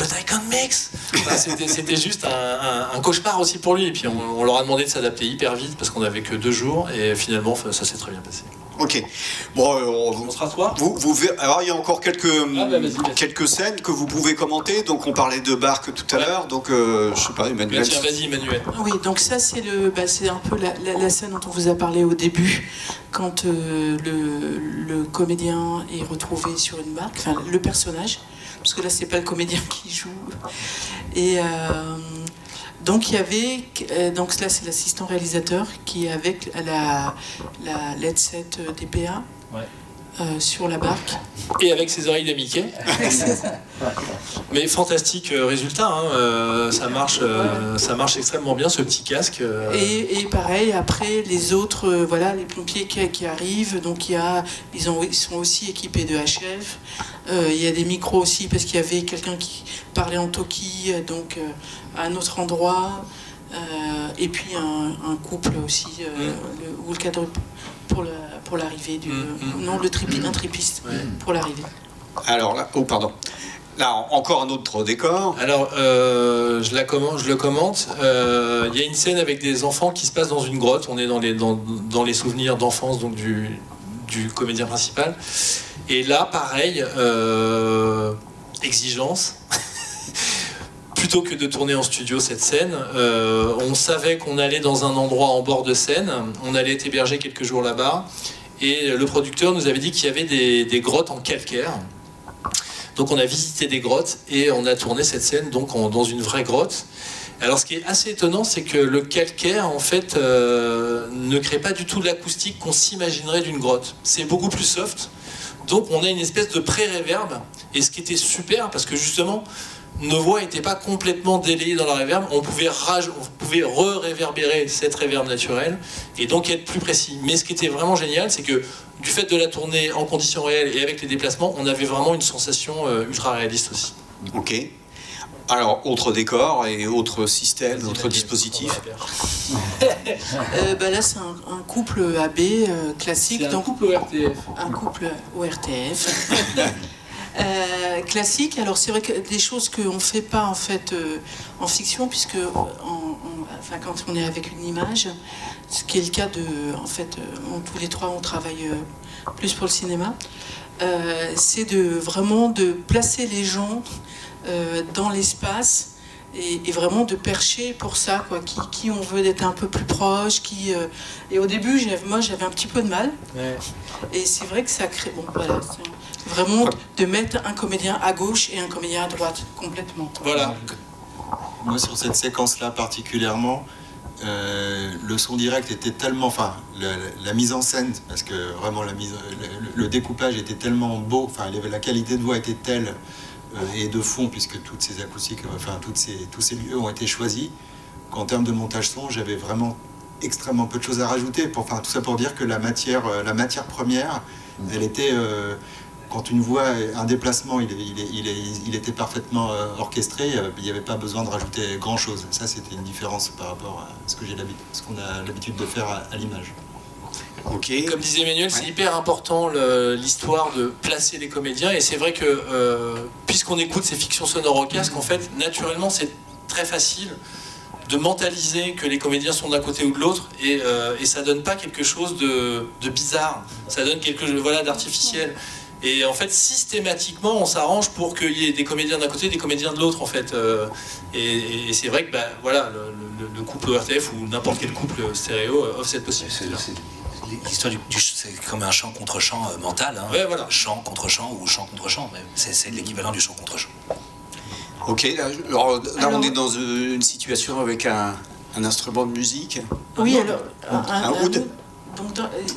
But I can't mix C'était juste un, cauchemar aussi pour lui. Et puis on, leur a demandé de s'adapter hyper vite parce qu'on n'avait que deux jours et finalement ça s'est très bien passé. Ok. Bon, euh, on, sera toi. Vous, vous, alors il y a encore quelques ah, bah, quelques scènes que vous pouvez commenter. Donc on parlait de Barque tout à l'heure. Donc euh, je sais pas, Emmanuel. Vas-y, Emmanuel. Oui, donc ça c'est le, bah, c'est un peu la, scène dont on vous a parlé au début, quand euh, le, le, comédien est retrouvé sur une barque, enfin le personnage parce que là c'est pas le comédien qui joue. Et euh, donc il y avait, euh, donc là c'est l'assistant réalisateur qui est avec la, la LED 7 DPA. Ouais. Euh, sur la barque. Et avec ses oreilles de Mickey. Mais fantastique euh, résultat, hein. euh, ça, marche, ça marche extrêmement bien ce petit casque. Et, pareil, après les autres, voilà, les pompiers qui, arrivent, donc il y a, ils, ont, ils sont aussi équipés de HF. Il y a des micros aussi parce qu'il y avait quelqu'un qui parlait en toki, donc à un autre endroit. et puis un, couple aussi, mm. le, ou le cadre pour la pour l'arrivée du. Mm, mm. non, le tripi, un tripiste pour l'arrivée. Alors là, oh pardon. Là, encore un autre décor. Alors, euh, je, la commente, je le commente. Euh, il y a une scène avec des enfants qui se passe dans une grotte. On est dans les, dans, dans les souvenirs d'enfance donc du, du comédien principal. Et là, pareil, euh, exigence. plutôt que de tourner en studio cette scène, euh, on savait qu'on allait dans un endroit en bord de Seine, on allait être hébergé quelques jours là-bas, et le producteur nous avait dit qu'il y avait des, grottes en calcaire. Donc on a visité des grottes et on a tourné cette scène donc dans une vraie grotte. Alors ce qui est assez étonnant, c'est que le calcaire en fait euh, ne crée pas du tout l'acoustique qu'on s'imaginerait d'une grotte. C'est beaucoup plus soft. Donc on a une espèce de pré-réverb. Et ce qui était super, parce que justement, nos voix n'étaient pas complètement délayées dans la réverb, on pouvait, pouvait re-réverbérer cette réverb naturelle et donc être plus précis. Mais ce qui était vraiment génial, c'est que du fait de la tournée en conditions réelles et avec les déplacements, on avait vraiment une sensation euh, ultra réaliste aussi. Ok. Alors, autre décor et autre système, autre dispositif euh, bah Là, c'est un, couple AB euh, classique. un couple ORTF. Un couple ORTF. Euh, classique. Alors c'est vrai que des choses qu'on ne fait pas en fait euh, en fiction, puisque enfin, quand on est avec une image, ce qui est le cas de, en fait, euh, tous les trois on travaille plus pour le cinéma, c'est de vraiment de placer les gens dans l'espace et, vraiment de percher pour ça, quoi. Qui, qui on veut d'être un peu plus proche, qui. et au début, moi, j'avais un petit peu de mal. Et c'est vrai que ça crée. Bon, voilà. Vraiment de mettre un comédien à gauche et un comédien à droite, complètement. Voilà. Moi, sur cette séquence-là particulièrement, euh, le son direct était tellement, enfin, la, mise en scène, parce que vraiment la mise, le, découpage était tellement beau, enfin, la qualité de voix était telle euh, et de fond, puisque toutes ces acoustiques, enfin, toutes ces, tous ces lieux ont été choisis, qu'en termes de montage son, j'avais vraiment extrêmement peu de choses à rajouter. Enfin, tout ça pour dire que la matière, euh, la matière première, elle était quand une voix, un déplacement, il, était parfaitement euh, orchestré, euh, il n'y avait pas besoin de rajouter grand-chose. Ça, c'était une différence par rapport à ce qu'on a l'habitude de faire à, l'image. Comme disait Emmanuel, c'est hyper important l'histoire de placer les comédiens. Et c'est vrai que euh, puisqu'on écoute ces fictions sonores au casque, en fait, naturellement, c'est très facile de mentaliser que les comédiens sont d'un côté ou de l'autre et, et, ça donne pas quelque chose de, de bizarre. Ça donne quelque chose voilà, d'artificiel. Et en fait, systématiquement, on s'arrange pour qu'il y ait des comédiens d'un côté et des comédiens de l'autre, en fait. Euh, et, c'est vrai que bah, voilà, le, couple RTF ou n'importe quel couple stéréo offre cette possibilité. L'histoire du, c'est comme un chant contre chant euh, mental. Hein. Ouais, voilà. Chant contre chant ou chant contre chant. C'est l'équivalent du chant contre chant. Ok, alors là, on est dans une situation avec un, instrument de musique. Oui, alors. Un, oud. Donc,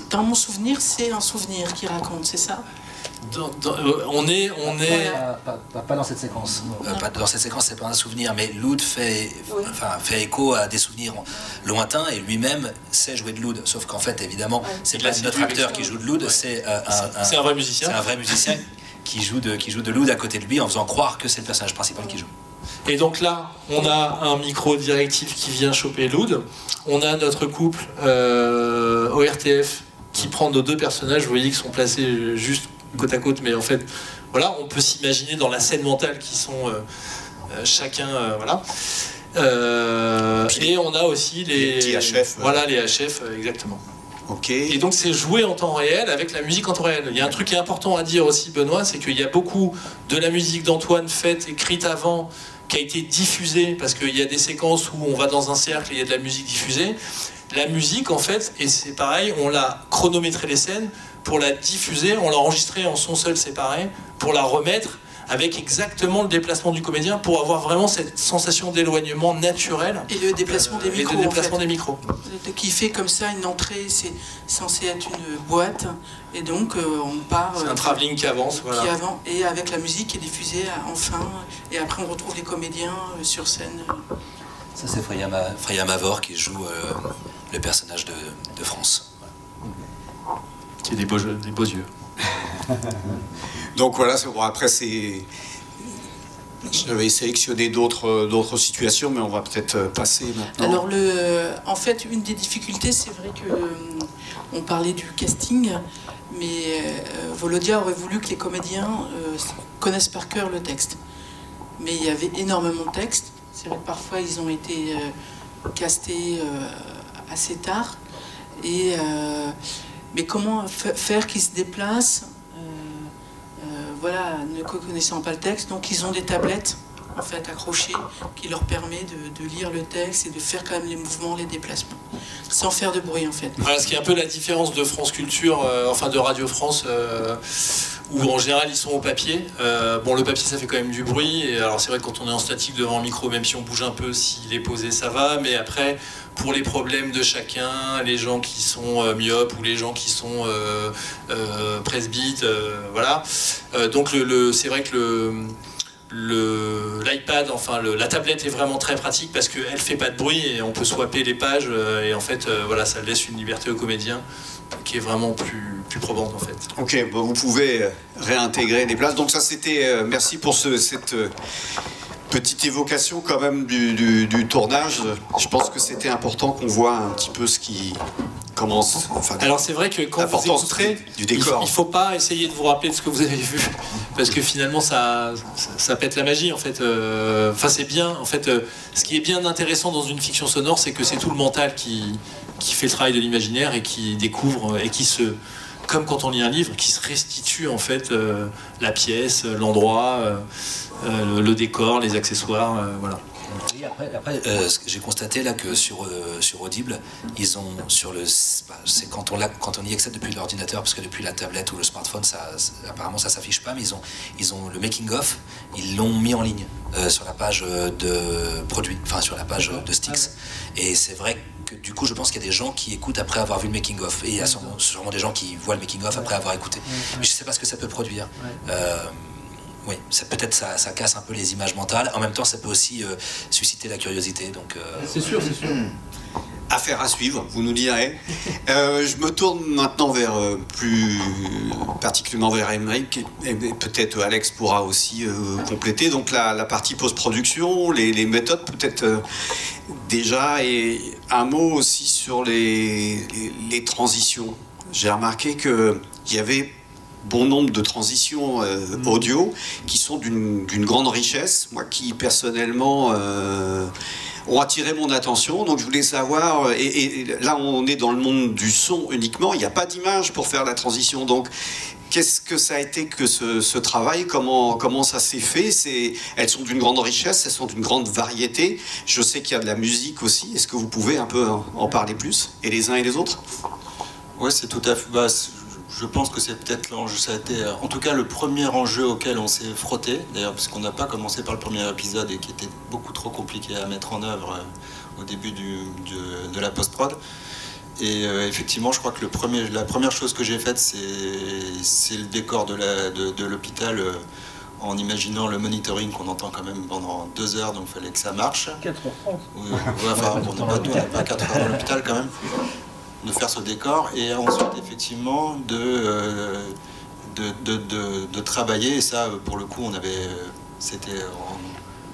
dans, mon souvenir, c'est un souvenir qui raconte, c'est ça? On est, on est... Pas, dans cette séquence. pas dans cette séquence, c'est pas un souvenir, mais l'oud fait, enfin, fait écho à des souvenirs lointains et lui-même sait jouer de l'oud. Sauf qu'en fait, évidemment, c'est pas notre acteur qui joue de l'oud, c'est un, vrai musicien. C'est un vrai musicien qui joue de, qui joue de l'oud à côté de lui en faisant croire que c'est le personnage principal qui joue. Et donc là, on a un micro directif qui vient choper l'oud. On a notre couple euh, ORTF qui prend nos deux personnages. Vous voyez qu'ils sont placés juste côte à côte, mais en fait, voilà, on peut s'imaginer dans la scène mentale qui sont euh, euh, chacun, voilà. et on a aussi les, les HF. Voilà, les HF, exactement. Ok. Et donc c'est joué en temps réel avec la musique en temps réel. Il y a un truc qui est important à dire aussi, Benoît, c'est qu'il y a beaucoup de la musique d'Antoine faite, écrite avant, qui a été diffusée, parce qu'il y a des séquences où on va dans un cercle et il y a de la musique diffusée. La musique, en fait, et c'est pareil, on l'a chronométré les scènes pour la diffuser, on l'a enregistrée en son seul séparé, pour la remettre avec exactement le déplacement du comédien pour avoir vraiment cette sensation d'éloignement naturel. Et le déplacement des micros. Et le déplacement des micros. Qui fait comme ça une entrée, c'est censé être une boîte, et donc euh, on part. C'est un euh, travelling qui avance, voilà. Qui avance, et avec la musique qui est diffusée enfin, et après on retrouve les comédiens euh, sur scène. Ça c'est Freya, Mavor qui joue le personnage de, de France. Qui a des beaux, des beaux yeux. Donc voilà, bon, après c'est. J'avais sélectionné d'autres, d'autres situations, mais on va peut-être euh, passer maintenant. Alors, le, en fait, une des difficultés, c'est vrai que euh, on parlait du casting, mais euh, Volodia aurait voulu que les comédiens connaissent par cœur le texte. Mais il y avait énormément de textes. C'est vrai que parfois, ils ont été castés assez tard. Et, mais comment faire qu'ils se déplacent voilà, ne connaissant pas le texte, donc ils ont des tablettes en fait accrochées qui leur permet de, lire le texte et de faire quand même les mouvements, les déplacements, sans faire de bruit en fait. Voilà, ce qui est un peu la différence de France Culture, euh, enfin de Radio France, euh, où en général ils sont au papier. Euh, bon, le papier ça fait quand même du bruit, et alors c'est vrai que quand on est en statique devant un micro, même si on bouge un peu, s'il est posé, ça va, mais après pour les problèmes de chacun, les gens qui sont euh, myopes ou les gens qui sont euh, euh presbytes, voilà. donc le, c'est vrai que le, l'iPad, enfin la tablette est vraiment très pratique parce qu'elle fait pas de bruit et on peut swapper les pages et en fait voilà ça laisse une liberté au comédien qui est vraiment plus, plus probante en fait. Ok, vous pouvez réintégrer les places. Donc ça c'était, merci pour ce, cette Petite évocation quand même du, tournage. Je pense que c'était important qu'on voit un petit peu ce qui commence. Enfin, Alors c'est vrai que quand vous écouterez, du décor. il ne faut pas essayer de vous rappeler de ce que vous avez vu, parce que finalement ça, ça, pète la magie en fait. Euh, enfin c'est bien. En fait, euh, ce qui est bien intéressant dans une fiction sonore, c'est que c'est tout le mental qui, qui fait le travail de l'imaginaire et qui découvre et qui se comme quand on lit un livre, qui se restitue en fait euh, la pièce, l'endroit. Euh, le, décor, les accessoires, euh, voilà. après, euh, j'ai constaté là que sur, sur Audible, ils ont sur le. C'est quand on, quand on y accède depuis l'ordinateur, parce que depuis la tablette ou le smartphone, ça, apparemment ça s'affiche pas, mais ils ont, ils ont le making-of, ils l'ont mis en ligne sur la page de produit, enfin sur la page de Styx. Et c'est vrai que du coup, je pense qu'il y a des gens qui écoutent après avoir vu le making-of. Et il y a sûrement, des gens qui voient le making-of après avoir écouté. Mais je sais pas ce que ça peut produire oui, peut-être ça, ça, casse un peu les images mentales. En même temps, ça peut aussi euh, susciter la curiosité. Donc, euh, C'est sûr, c'est sûr. Affaire à suivre, vous nous direz. Euh, je me tourne maintenant vers plus particulièrement vers Emmerich et peut-être Alex pourra aussi compléter. Donc la, partie post-production, les, méthodes peut-être déjà et un mot aussi sur les, les, les transitions. J'ai remarqué qu'il y avait bon nombre de transitions euh, mm. audio qui sont d'une grande richesse, moi qui personnellement euh, ont attiré mon attention. Donc je voulais savoir, euh, et, là on est dans le monde du son uniquement, il n'y a pas d'image pour faire la transition. Donc Qu'est-ce que ça a été que ce, travail? Comment, comment ça s'est fait? Elles sont d'une grande richesse, elles sont d'une grande variété. Je sais qu'il y a de la musique aussi. Est-ce que vous pouvez un peu en parler plus? Et les uns et les autres? Oui, c'est tout à fait. Bah, je pense que c'est peut-être l'enjeu, ça a été euh, en tout cas le premier enjeu auquel on s'est frotté, d'ailleurs, parce qu'on n'a pas commencé par le premier épisode et qui était beaucoup trop compliqué à mettre en œuvre euh, au début de, la post-prod. Et effectivement, je crois que le premier, la première chose que j'ai faite, c'est le décor de l'hôpital. En imaginant le monitoring qu'on entend quand même pendant deux heures, donc il fallait que ça marche. 4h30 oui, enfin, on n'est pas, 4 heures dans l'hôpital quand même, de faire ce décor, et ensuite effectivement de, euh, de, de, de, travailler, et ça pour le coup on avait, c'était,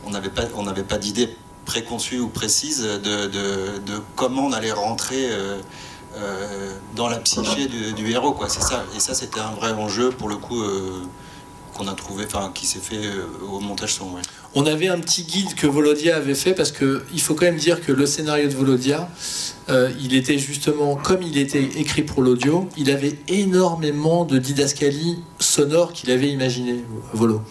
on n'avait pas, on n'avait pas d'idée préconçue ou précise de, comment on allait rentrer euh, euh, dans la psyché du, héros, quoi. C'est ça, et ça c'était un vrai enjeu pour le coup qu'on a trouvé, enfin qui s'est fait au montage son. On avait un petit guide que Volodia avait fait parce que il faut quand même dire que le scénario de Volodia, euh, il était justement comme il était écrit pour l'audio, il avait énormément de didascalie sonore qu'il avait imaginé Volo.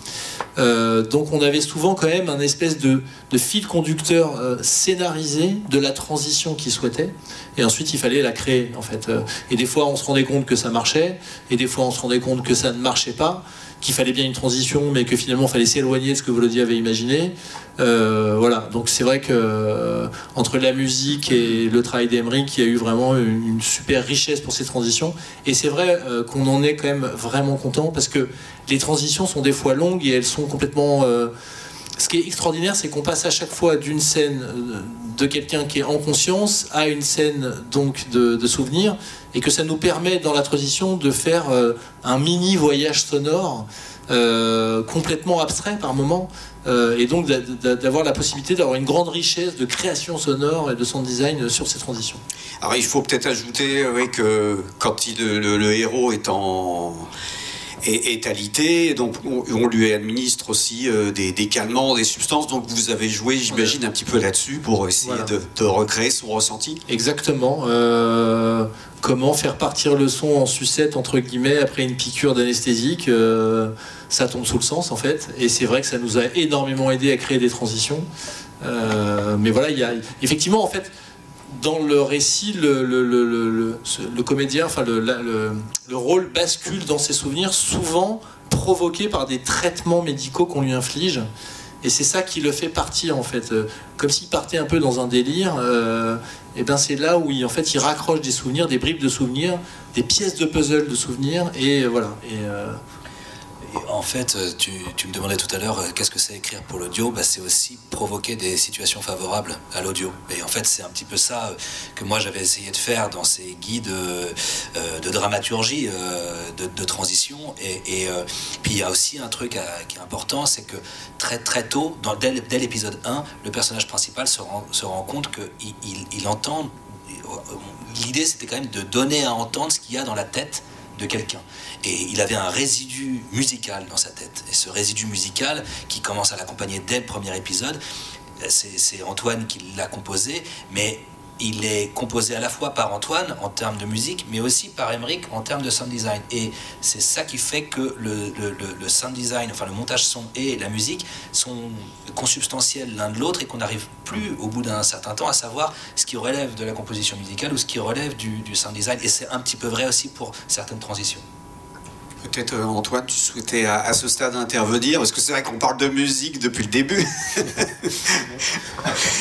Euh, donc on avait souvent quand même un espèce de, fil conducteur scénarisé de la transition qu'il souhaitait, et ensuite il fallait la créer en fait. et des fois on se rendait compte que ça marchait, et des fois on se rendait compte que ça ne marchait pas qu'il fallait bien une transition, mais que finalement il fallait s'éloigner de ce que Volody avait imaginé. Euh, voilà, donc c'est vrai que euh, entre la musique et le travail d'Emery, il y a eu vraiment une, super richesse pour ces transitions. Et c'est vrai euh, qu'on en est quand même vraiment content parce que les transitions sont des fois longues et elles sont complètement. Ce qui est extraordinaire, c'est qu'on passe à chaque fois d'une scène de quelqu'un qui est en conscience à une scène donc de, de souvenir et que ça nous permet dans la transition de faire euh, un mini voyage sonore euh, complètement abstrait par moment euh, et donc d'avoir la possibilité d'avoir une grande richesse de création sonore et de son design sur ces transitions. Alors il faut peut-être ajouter que quand le, héros est en est, alité. Donc, on, lui administre aussi euh, des, calmants, des substances. Donc, vous avez joué, j'imagine, un petit peu là-dessus pour essayer de, recréer son ressenti. Exactement. Euh, comment faire partir le son en sucette, entre guillemets, après une piqûre d'anesthésique euh, Ça tombe sous le sens, en fait. Et c'est vrai que ça nous a énormément aidé à créer des transitions. mais voilà, il y a effectivement, en fait, dans le récit, le, le, le, le comédien, enfin le, rôle bascule dans ses souvenirs, souvent provoqué par des traitements médicaux qu'on lui inflige. Et c'est ça qui le fait partir en fait, euh, comme s'il partait un peu dans un délire. Euh, et ben c'est là où il, en fait il raccroche des souvenirs, des bribes de souvenirs, des pièces de puzzle de souvenirs, et voilà. Et, euh, en fait, euh, tu, me demandais tout à l'heure euh, qu'est-ce que c'est écrire pour l'audio? Bah, C'est aussi provoquer des situations favorables à l'audio. Et en fait, c'est un petit peu ça euh, que moi j'avais essayé de faire dans ces guides de dramaturgie, de, transition. Et, puis il y a aussi un truc qui est important c'est que très très tôt, dès, l'épisode 1, le personnage principal se rend, se rend compte qu'il il entend. L'idée c'était quand même de donner à entendre ce qu'il y a dans la tête quelqu'un. Et il avait un résidu musical dans sa tête. Et ce résidu musical, qui commence à l'accompagner dès le premier épisode, c'est Antoine qui l'a composé, mais il est composé à la fois par Antoine en termes de musique, mais aussi par Emmerich en termes de sound design. Et c'est ça qui fait que le, sound design, enfin le montage son et la musique sont consubstantiels l'un de l'autre et qu'on n'arrive plus au bout d'un certain temps à savoir ce qui relève de la composition musicale ou ce qui relève du sound design. Et c'est un petit peu vrai aussi pour certaines transitions. Peut-être euh, Antoine, tu souhaitais à, ce stade intervenir, parce que c'est vrai qu'on parle de musique depuis le début.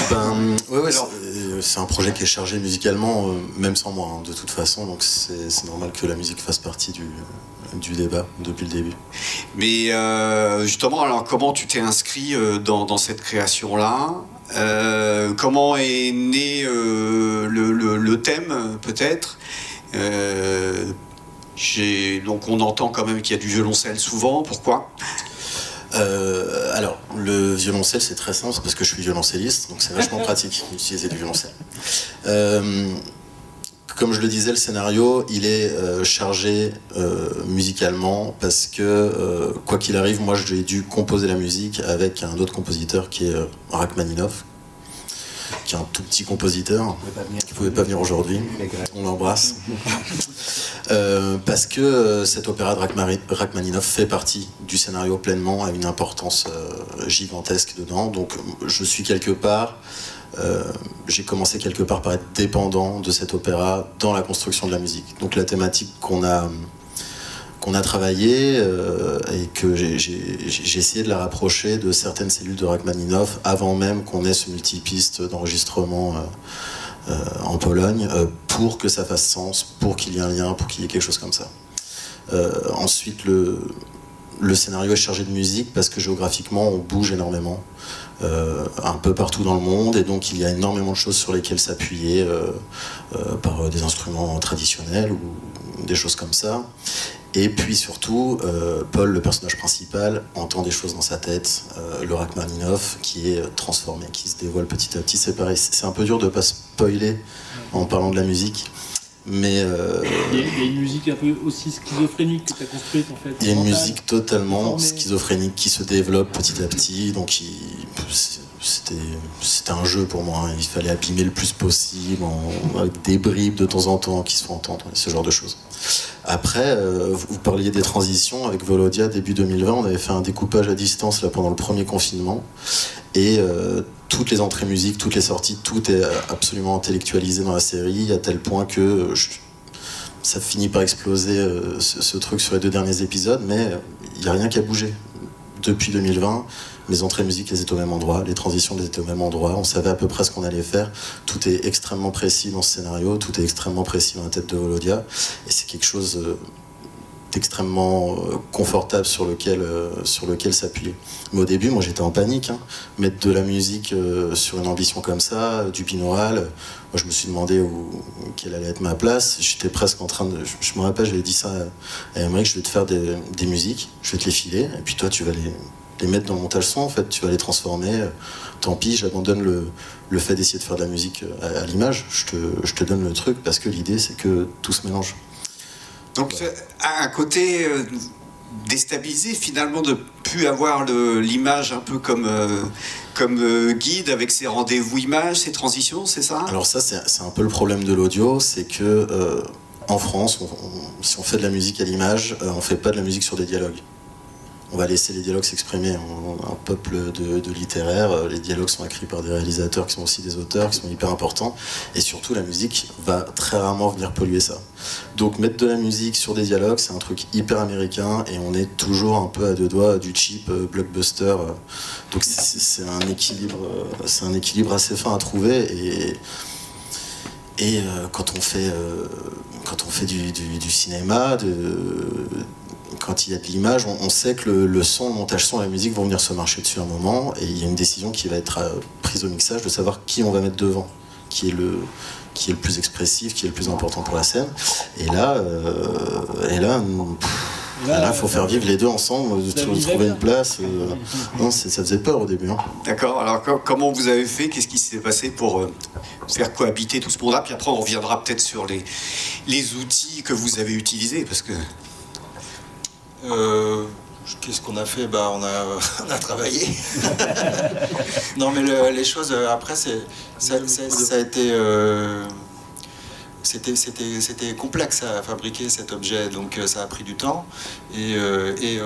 ben, ouais, euh, c'est un projet qui est chargé musicalement, euh, même sans moi, hein, de toute façon, donc c'est normal que la musique fasse partie du, du débat depuis le début. Mais justement, alors comment tu t'es inscrit dans, cette création-là? Comment est né le, le, thème, peut-être? Donc on entend quand même qu'il y a du violoncelle souvent. Pourquoi? Euh, alors, le violoncelle, c'est très simple, parce que je suis violoncelliste, donc c'est vachement pratique d'utiliser du violoncelle. Euh, comme je le disais, le scénario, il est euh, chargé musicalement, parce que, quoi qu'il arrive, moi, j'ai dû composer la musique avec un autre compositeur qui est Rachmaninoff, qui est un tout petit compositeur, qui ne pouvait pas venir aujourd'hui. On l'embrasse. Euh, parce que euh, cet opéra de Rachmaninoff fait partie du scénario pleinement, a une importance euh, gigantesque dedans. Donc je suis quelque part, j'ai commencé quelque part par être dépendant de cet opéra dans la construction de la musique. Donc la thématique qu'on a qu'on a travaillé et que j'ai essayé de la rapprocher de certaines cellules de Rachmaninoff avant même qu'on ait ce multipiste d'enregistrement en Pologne, pour que ça fasse sens, pour qu'il y ait un lien, pour qu'il y ait quelque chose comme ça. ensuite, le, le scénario est chargé de musique parce que géographiquement, on bouge énormément, un peu partout dans le monde, et donc il y a énormément de choses sur lesquelles s'appuyer par des instruments traditionnels ou des choses comme ça. Et puis surtout, euh, Paul, le personnage principal, entend des choses dans sa tête. Euh, le Rachmaninoff qui est transformé, qui se dévoile petit à petit. C'est pareil, c'est un peu dur de pas spoiler en parlant de la musique. Mais euh, il, y a, une musique un peu aussi schizophrénique que tu as construite en fait. Il y a une musique totalement schizophrénique qui se développe petit à petit. Donc c'était un jeu pour moi. Il fallait abîmer le plus possible avec des bribes de temps en temps qui se font entendre, ce genre de choses. Après, euh, vous parliez des transitions avec Volodia début 2020. On avait fait un découpage à distance là pendant le premier confinement et euh, toutes les entrées musique, toutes les sorties, tout est absolument intellectualisé dans la série à tel point que ça finit par exploser euh, ce, truc sur les deux derniers épisodes, mais il n'y a rien qui a bougé depuis 2020 les entrées musique elles étaient au même endroit, les transitions elles étaient au même endroit, on savait à peu près ce qu'on allait faire, tout est extrêmement précis dans ce scénario, tout est extrêmement précis dans la tête de Volodia, et c'est quelque chose euh, d'extrêmement euh, confortable sur lequel, euh, sur lequel s'appuyer. Mais au début, moi j'étais en panique, hein. mettre de la musique sur une ambition comme ça, du binaural, moi je me suis demandé où, quelle allait être ma place, j'étais presque en train de, je, me rappelle, j'avais dit ça à Emmerich, je vais te faire des, des musiques, je vais te les filer, et puis toi tu vas les les mettre dans montage son, en fait, tu vas les transformer. Tant pis, j'abandonne le, le fait d'essayer de faire de la musique à, l'image. Je te, je te, donne le truc parce que l'idée, c'est que tout se mélange. Donc, à un côté euh, déstabilisé, finalement, de plus avoir l'image un peu comme, euh, comme euh, guide avec ses rendez-vous images, ses transitions, c'est ça? Alors, ça, c'est un peu le problème de l'audio, c'est que. en France, si on fait de la musique à l'image, on fait pas de la musique sur des dialogues on va laisser les dialogues s'exprimer. Un peuple de, littéraires, euh, les dialogues sont écrits par des réalisateurs qui sont aussi des auteurs, qui sont hyper importants. Et surtout, la musique va très rarement venir polluer ça. Donc, mettre de la musique sur des dialogues, c'est un truc hyper américain et on est toujours un peu à deux doigts du cheap euh, blockbuster. Euh. Donc, c'est un équilibre, assez fin à trouver et. Quand on fait, du, cinéma, quand il y a de l'image, on, sait que le, son, le montage son et la musique vont venir se marcher dessus un moment, et il y a une décision qui va être euh, prise au mixage de savoir qui on va mettre devant, qui est le, qui est le plus expressif, qui est le plus important pour la scène. Et là, euh, et là, il faut faire vivre les deux ensemble, trouver une place. Euh, non, ça faisait peur au début. Hein. D'accord. Alors, comment vous avez fait Qu'est-ce qui s'est passé pour faire cohabiter tout ce monde-là? Puis après, on reviendra peut-être sur les, les outils que vous avez utilisés, parce que euh, qu'est-ce qu'on a fait? Bah, on, a, on a travaillé. non, mais les choses, euh, après, c'est, ça, a été. Euh, c'était, c'était, c'était complexe à fabriquer cet objet, donc ça a pris du temps. Et, et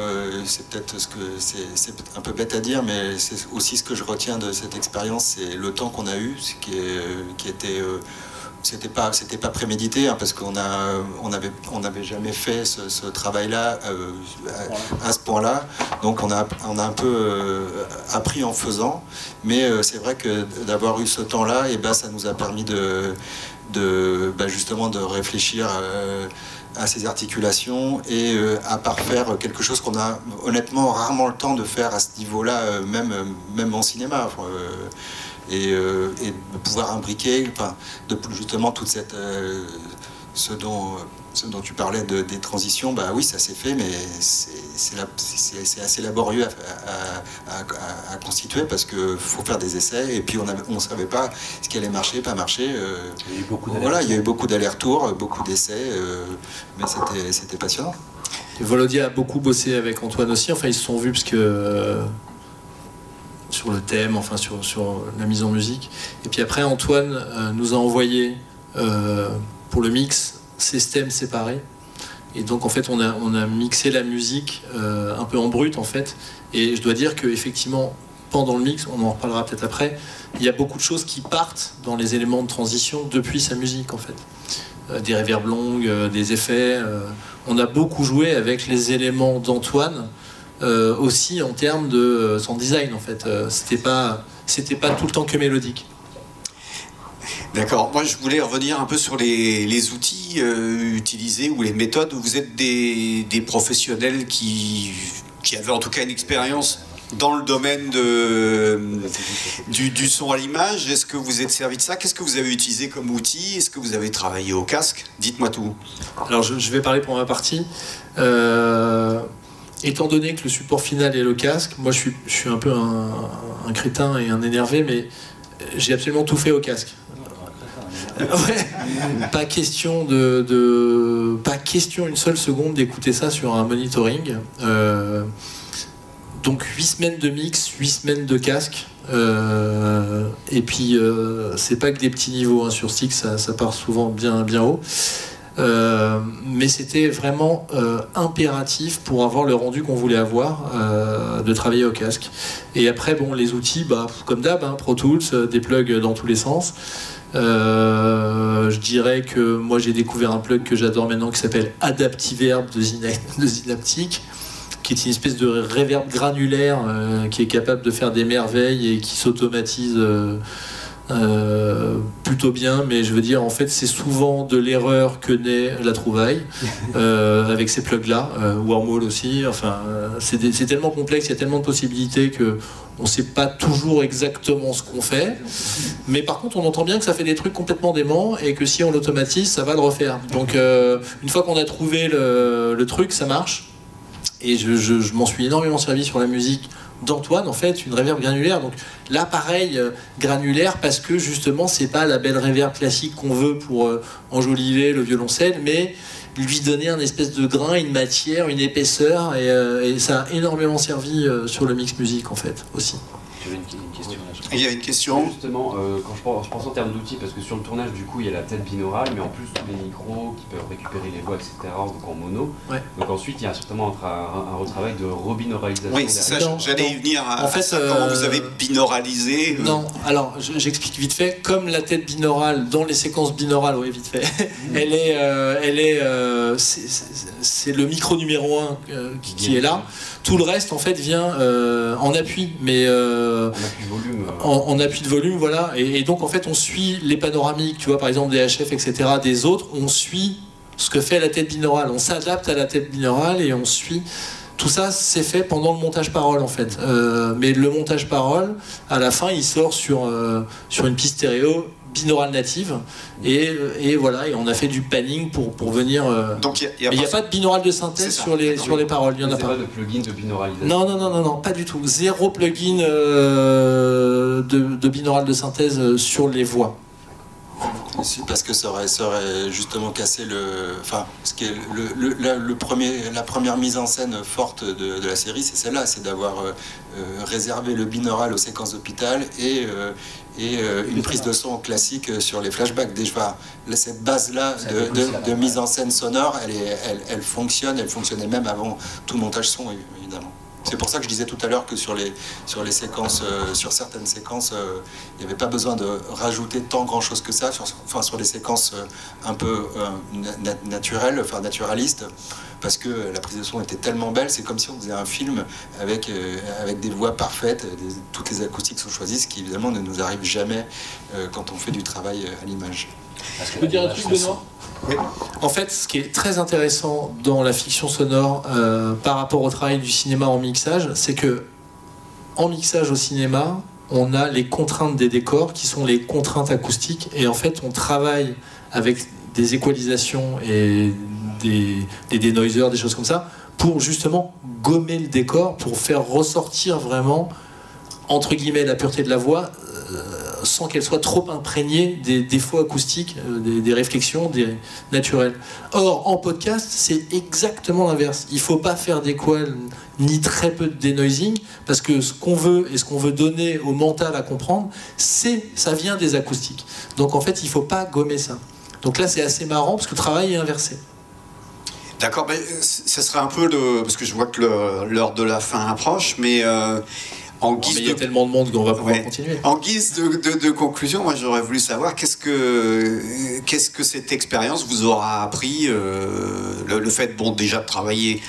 c'est peut-être ce que c'est, un peu bête à dire, mais c'est aussi ce que je retiens de cette expérience, c'est le temps qu'on a eu, ce qui, est, qui était c'était pas c'était pas prémédité hein, parce qu'on a on avait on n'avait jamais fait ce, travail là euh, à, ce point là donc on a on a un peu euh, appris en faisant. Mais euh, c'est vrai que d'avoir eu ce temps là et ben ça nous a permis de de bah, justement de réfléchir à ces articulations et à parfaire quelque chose qu'on a honnêtement rarement le temps de faire à ce niveau là même même en cinéma et, de pouvoir imbriquer, enfin, de, justement toute cette, euh, ce dont ce dont tu parlais de, des transitions, bah oui, ça s'est fait, mais c'est assez laborieux à, constituer parce qu'il faut faire des essais et puis on ne savait pas ce qui allait marcher, pas marcher. Euh, il y a eu beaucoup voilà, il y a eu beaucoup d'allers-retours, beaucoup d'essais, mais c'était passionnant. Volodia a beaucoup bossé avec Antoine aussi, enfin ils se sont vus parce que sur le thème, enfin sur, sur, la mise en musique. Et puis après, Antoine euh, nous a envoyé euh, pour le mix ces thèmes séparés. Et donc en fait, on a, on a mixé la musique euh, un peu en brut en fait. Et je dois dire que effectivement, pendant le mix, on en reparlera peut-être après, il y a beaucoup de choses qui partent dans les éléments de transition depuis sa musique en fait. des réverbes longues, des effets. on a beaucoup joué avec les éléments d'Antoine euh, aussi en termes de euh, son design en fait. Euh, c'était pas c'était pas tout le temps que mélodique. D'accord. Moi, je voulais revenir un peu sur les, outils euh, utilisés ou les méthodes. Vous êtes des, professionnels qui, qui avaient en tout cas une expérience dans le domaine de, du, son à l'image. Est-ce que vous êtes servi de ça? Qu'est-ce que vous avez utilisé comme outil? Est-ce que vous avez travaillé au casque? Dites-moi tout. Alors, je, vais parler pour ma partie. Euh, étant donné que le support final est le casque, moi je suis, un peu un, crétin et un énervé, mais j'ai absolument tout fait au casque. pas question de, pas question une seule seconde d'écouter ça sur un monitoring. Euh, donc 8 semaines de mix, 8 semaines de casque. Euh, et puis euh, c'est pas que des petits niveaux hein, sur stick, ça, ça, part souvent bien bien haut. Euh, mais c'était vraiment euh, impératif pour avoir le rendu qu'on voulait avoir euh, de travailler au casque. Et après, bon, les outils, bah, comme d'hab, hein, Pro Tools, des plugs dans tous les sens. je dirais que moi j'ai découvert un plug que j'adore maintenant qui s'appelle Adaptive Verb de, de Synaptic qui est une espèce de reverb granulaire qui est capable de faire des merveilles et qui s'automatise euh, plutôt bien, mais je veux dire, en fait, c'est souvent de l'erreur que naît la trouvaille euh, avec ces plugs-là, euh, Wormhole aussi. Enfin, c'est tellement complexe, il y a tellement de possibilités que on ne sait pas toujours exactement ce qu'on fait. Mais par contre, on entend bien que ça fait des trucs complètement déments et que si on l'automatise, ça va le refaire. Donc, une fois qu'on a trouvé le, truc, ça marche. Et je, je m'en suis énormément servi sur la musique d'Antoine, en fait, une réverb granulaire. Donc là, pareil, euh, granulaire, parce que justement, c'est pas la belle réverb classique qu'on veut pour euh, enjoliver le violoncelle, mais lui donner un espèce de grain, une matière, une épaisseur, et, euh, ça a énormément servi sur le mix musique, en fait, aussi. Il y a une question. Justement, euh, quand je pense, je pense, en termes d'outils, parce que sur le tournage, du coup, il y a la tête binaurale, mais en plus, tous les micros qui peuvent récupérer les voix, etc., donc en mono. Donc ensuite, il y a certainement un, retravail de rebinauralisation. Oui, c'est ça, j'allais y venir. en fait, comment vous avez euh, binauralisé euh Non, alors, j'explique vite fait. Comme la tête binaurale, dans les séquences binaurales, oui, vite fait, mmh. elle est. elle est c'est le micro numéro 1 qui, qui, est là. Tout le reste, en fait, vient en appui, mais. en appui volume en, appui de volume, voilà. Et, donc en fait, on suit les panoramiques, tu vois, par exemple des HF, etc., des autres, on suit ce que fait la tête binaurale. On s'adapte à la tête binaurale et on suit. Tout ça, c'est fait pendant le montage parole, en fait. Euh, mais le montage parole, à la fin, il sort sur, euh, sur une piste stéréo binaural native. Et, et, voilà et on a fait du panning pour, pour venir euh, donc il n'y a, pas de binaural de synthèse sur les, sur les paroles il n'y en a pas. pas de plugin de binauralisation non non non non, non pas du tout. Zéro plugin euh, de, de binaural de synthèse euh, sur les voix parce que ça aurait, ça aurait, justement cassé le. Enfin, ce qui est le, le, premier, la première mise en scène forte de, de la série, c'est celle-là c'est d'avoir euh, euh, réservé le binaural aux séquences d'hôpital et, euh, et une prise de son classique sur les flashbacks. Déjà, cette base-là de, de, mise en scène sonore, elle, est, elle, elle fonctionne, elle fonctionnait même avant tout montage son, évidemment. C'est pour ça que je disais tout à l'heure que sur euh, certaines séquences, euh, il n'y avait pas besoin de rajouter tant grand chose que ça, sur, enfin les séquences euh, un peu naturelles, enfin naturalistes, parce que la prise de son était tellement belle, c'est comme si on faisait un film avec, avec des voix parfaites, toutes les acoustiques sont choisies, ce qui évidemment ne nous arrive jamais quand on fait du travail à l'image. Je peux dire un truc, Benoît en fait, ce qui est très intéressant dans la fiction sonore euh, par rapport au travail du cinéma en mixage, c'est que en mixage au cinéma, on a les contraintes des décors qui sont les contraintes acoustiques, et en fait, on travaille avec des équalisations et des, des denoisers, des choses comme ça, pour justement gommer le décor, pour faire ressortir vraiment entre guillemets la pureté de la voix sans qu'elle soit trop imprégnée des défauts acoustiques, euh, des, réflexions des naturelles. Or, en podcast, c'est exactement l'inverse. Il ne faut pas faire d'équal ni très peu de denoising, parce que ce qu'on veut et ce qu'on veut donner au mental à comprendre, c'est ça vient des acoustiques. Donc en fait, il ne faut pas gommer ça. Donc là, c'est assez marrant, parce que le travail est inversé. D'accord, mais euh, ça serait un peu le... Parce que je vois que l'heure de la fin approche, mais... Euh, en guise il y a tellement de monde qu'on va pouvoir continuer. En guise de, conclusion, moi j'aurais voulu savoir qu'est-ce que qu'est-ce que cette expérience vous aura appris, euh, le, fait bon déjà de travailler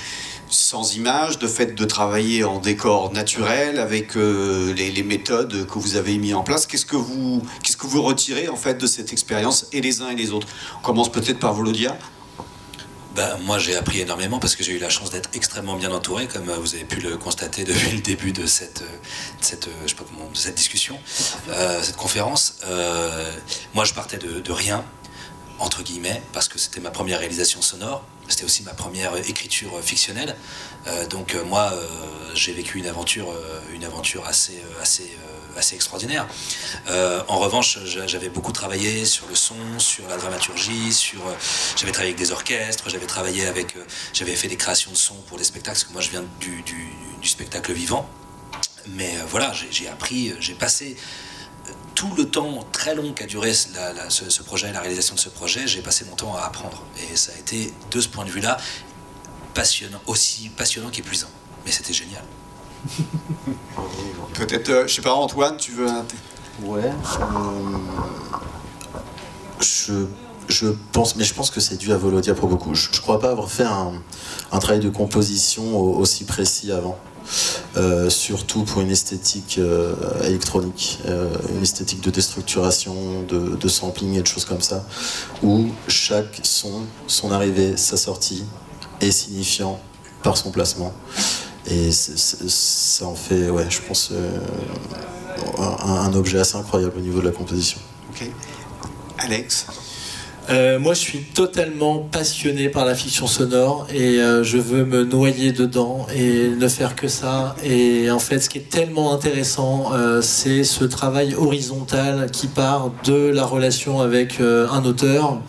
sans images, de fait de travailler en décor naturel avec euh, les, méthodes que vous avez mis en place. Qu'est-ce que vous, qu'est-ce que vous retirez en fait de cette expérience et les uns et les autres? On commence peut-être par Volodia. Ben, moi, j'ai appris énormément parce que j'ai eu la chance d'être extrêmement bien entouré, comme vous avez pu le constater depuis le début de cette, discussion, euh, cette conférence. Euh, moi, je partais de rien, entre guillemets, parce que c'était ma première réalisation sonore. C'était aussi ma première écriture fictionnelle. Euh, donc euh, moi, euh, j'ai vécu une aventure, une aventure assez, assez, assez extraordinaire. en revanche, j'avais beaucoup travaillé sur le son, sur la dramaturgie, sur, j'avais travaillé avec des orchestres, j'avais travaillé avec, j'avais fait des créations de son pour des spectacles, parce que moi je viens du spectacle vivant. Mais voilà, j'ai appris, j'ai passé tout le temps très long qu'a duré ce, projet, la réalisation de ce projet, j'ai passé mon temps à apprendre. Et ça a été, de ce point de vue-là, passionnant, aussi passionnant qu'épuisant. Mais c'était génial. Peut-être, euh, je sais pas, Antoine, tu veux. Ouais. Euh, je, je, pense, mais je pense que c'est dû à Volodia pour beaucoup. Je, ne crois pas avoir fait un, un travail de composition aussi précis avant. Euh, surtout pour une esthétique euh, électronique, euh, une esthétique de déstructuration, de, sampling et de choses comme ça, où chaque son, son arrivée, sa sortie est signifiant par son placement. Et ça en fait, ouais, je pense, un, un, objet assez incroyable au niveau de la composition. Ok. Alex? Euh, moi, je suis totalement passionné par la fiction sonore et euh, je veux me noyer dedans et ne faire que ça. Et en fait, ce qui est tellement intéressant, euh, c'est ce travail horizontal qui part de la relation avec un auteur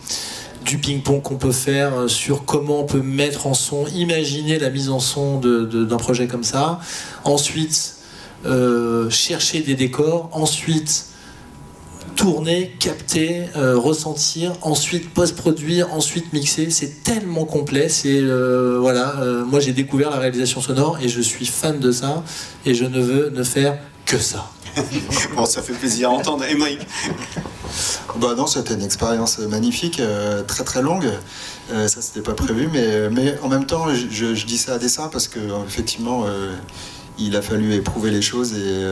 du ping-pong qu'on peut faire sur comment on peut mettre en son, imaginer la mise en son d'un projet comme ça. Ensuite, chercher des décors. Ensuite, tourner, capter, euh, ressentir, ensuite post-produire, ensuite mixer. C'est tellement complet. C'est euh, voilà. Euh, moi, j'ai découvert la réalisation sonore et je suis fan de ça. Et je ne veux ne faire que ça. bon, ça fait plaisir à entendre. Et Mike? Bah non, c'était une expérience magnifique, très très longue. ça, c'était pas prévu, mais, mais en même temps, je, je dis ça à dessein parce que effectivement il a fallu éprouver les choses et,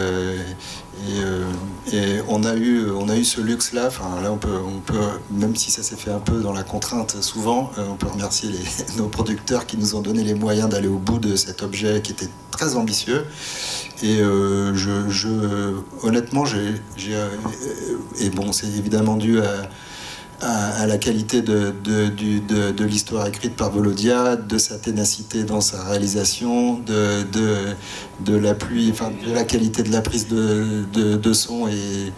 euh, euh, et, on, a eu, on a eu ce luxe-là. Enfin, là, on peut, on peut, même si ça s'est fait un peu dans la contrainte souvent, euh, on peut remercier nos producteurs qui nous ont donné les moyens d'aller au bout de cet objet qui était très ambitieux. Et je, je, honnêtement, j'ai, et bon, c'est évidemment dû à à, la qualité de, l'histoire écrite par Volodia, de sa ténacité dans sa réalisation, de, la qualité de la prise de, son et,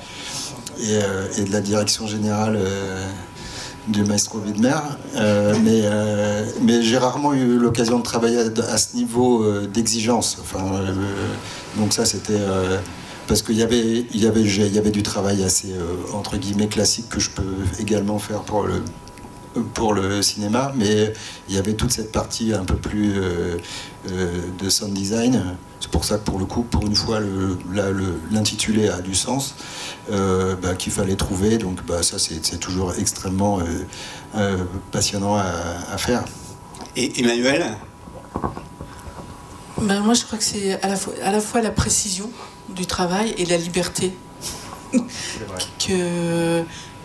euh, et, de la direction générale euh, du maestro Widmer. Euh, mais j'ai rarement eu l'occasion de travailler à, ce niveau d'exigence. Donc ça, c'était parce qu'il y avait, il y, avait, il y avait du travail assez, euh, entre guillemets, classique que je peux également faire pour le, pour le cinéma, mais il y avait toute cette partie un peu plus euh, euh, de sound design. C'est pour ça que pour le coup, pour une fois, l'intitulé le, a du sens, bah, qu'il fallait trouver. Donc bah, ça, c'est toujours extrêmement passionnant à, à, faire. Et Emmanuel? Ben, Moi, je crois que c'est à, la fois, à la fois la précision du travail et la liberté que,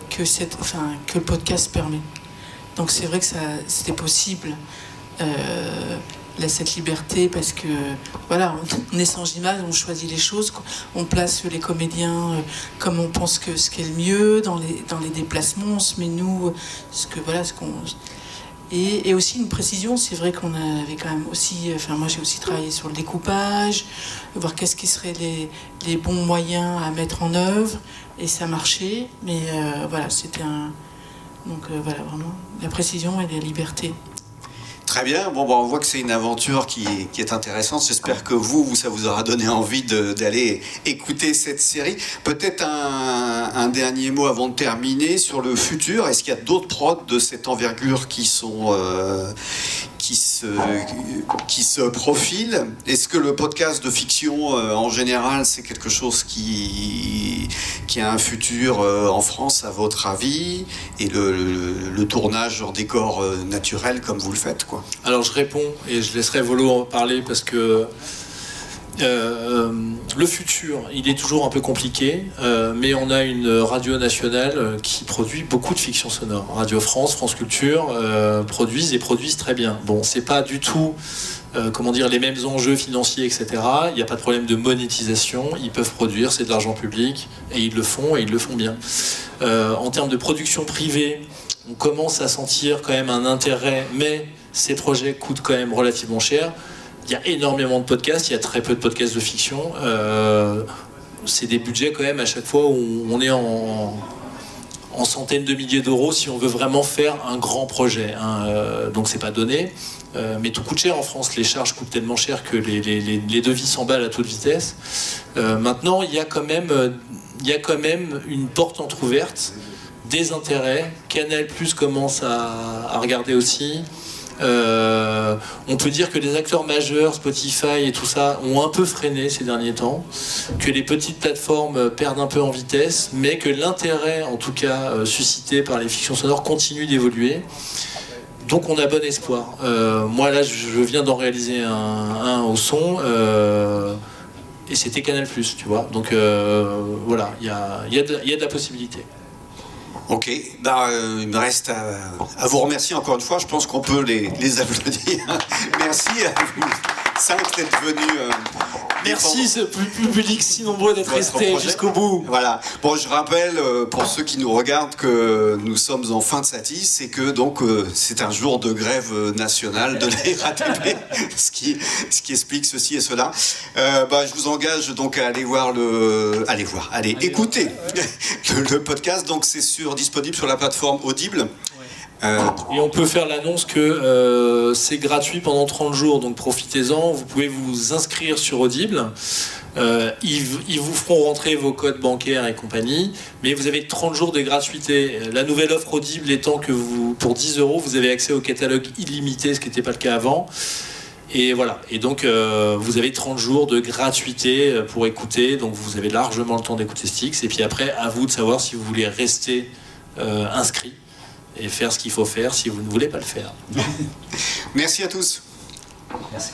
que, cette, enfin, que le podcast permet. Donc c'est vrai que ça, c'était possible. Euh, cette liberté parce que voilà on est sans image on choisit les choses on place les comédiens euh, comme on pense que ce qui est le mieux dans les dans les déplacements on se met nous ce que voilà ce qu'on et, aussi une précision, c'est vrai qu'on avait quand même aussi, enfin moi j'ai aussi travaillé sur le découpage, voir qu'est-ce qui seraient les, bons moyens à mettre en œuvre, et ça marchait, mais euh, voilà, c'était un... Donc euh, voilà, vraiment, la précision et la liberté. Très bien. Bon, on voit que c'est une aventure qui, est intéressante. J'espère que vous, ça vous aura donné envie d'aller écouter cette série. Peut-être un, dernier mot avant de terminer sur le futur. Est-ce qu'il y a d'autres prods de cette envergure qui sont, euh, qui se, qui se profile. Est-ce que le podcast de fiction euh, en général, c'est quelque chose qui, qui a un futur euh, en France, à votre avis Et le, tournage en décor naturel, comme vous le faites quoi? Alors je réponds et je laisserai Volo en parler parce que euh, le futur, il est toujours un peu compliqué, euh, mais on a une radio nationale euh, qui produit beaucoup de fiction sonore. Radio France, France Culture produisent et produisent très bien. Bon, c'est pas du tout, comment dire, les mêmes enjeux financiers, etc. Il n'y a pas de problème de monétisation. Ils peuvent produire, c'est de l'argent public, et ils le font et ils le font bien. en termes de production privée, on commence à sentir quand même un intérêt, mais ces projets coûtent quand même relativement cher. Il y a énormément de podcasts, il y a très peu de podcasts de fiction. Euh, c'est des budgets quand même à chaque fois où on est en, centaines de milliers d'euros si on veut vraiment faire un grand projet. Hein. Euh, donc c'est pas donné. Euh, mais tout coûte cher en France. Les charges coûtent tellement cher que les, devis s'emballent à toute vitesse. maintenant, il y, a quand même, une porte entr'ouverte, des intérêts. Canal Plus commence à regarder aussi. Euh, on peut dire que les acteurs majeurs, Spotify et tout ça, ont un peu freiné ces derniers temps, que les petites plateformes perdent un peu en vitesse, mais que l'intérêt, en tout cas euh, suscité par les fictions sonores, continue d'évoluer. Donc on a bon espoir. Euh, moi là, je viens d'en réaliser un, au son. et c'était Canal+, tu vois. Donc voilà, il y a, y a de la possibilité. Ok, bah, euh, il me reste à, vous remercier encore une fois. Je pense qu'on peut les, les applaudir. Merci à vous cinq d'être venus. Euh, Merci ce public si nombreux d'être resté jusqu'au bout. Voilà. Bon, je rappelle euh, pour ceux qui nous regardent que nous sommes en fin de satis et que donc c'est un jour de grève nationale de la RATP, ce qui, ce qui explique ceci et cela. bah, je vous engage donc à aller voir le, allez voir, allez, écouter le podcast. Donc c'est sur disponible sur la plateforme Audible. Euh, et on peut faire l'annonce que euh, c'est gratuit pendant 30 jours, donc profitez-en. Vous pouvez vous inscrire sur Audible. Euh, ils, vous feront rentrer vos codes bancaires et compagnie, mais vous avez 30 jours de gratuité. La nouvelle offre Audible étant que vous, pour 10 euros, vous avez accès au catalogue illimité, ce qui n'était pas le cas avant. Et voilà. Et donc, vous avez 30 jours de gratuité pour écouter. Donc, vous avez largement le temps d'écouter Styx. Et puis après, à vous de savoir si vous voulez rester inscrit et faire ce qu'il faut faire si vous ne voulez pas le faire. Merci à tous. Merci.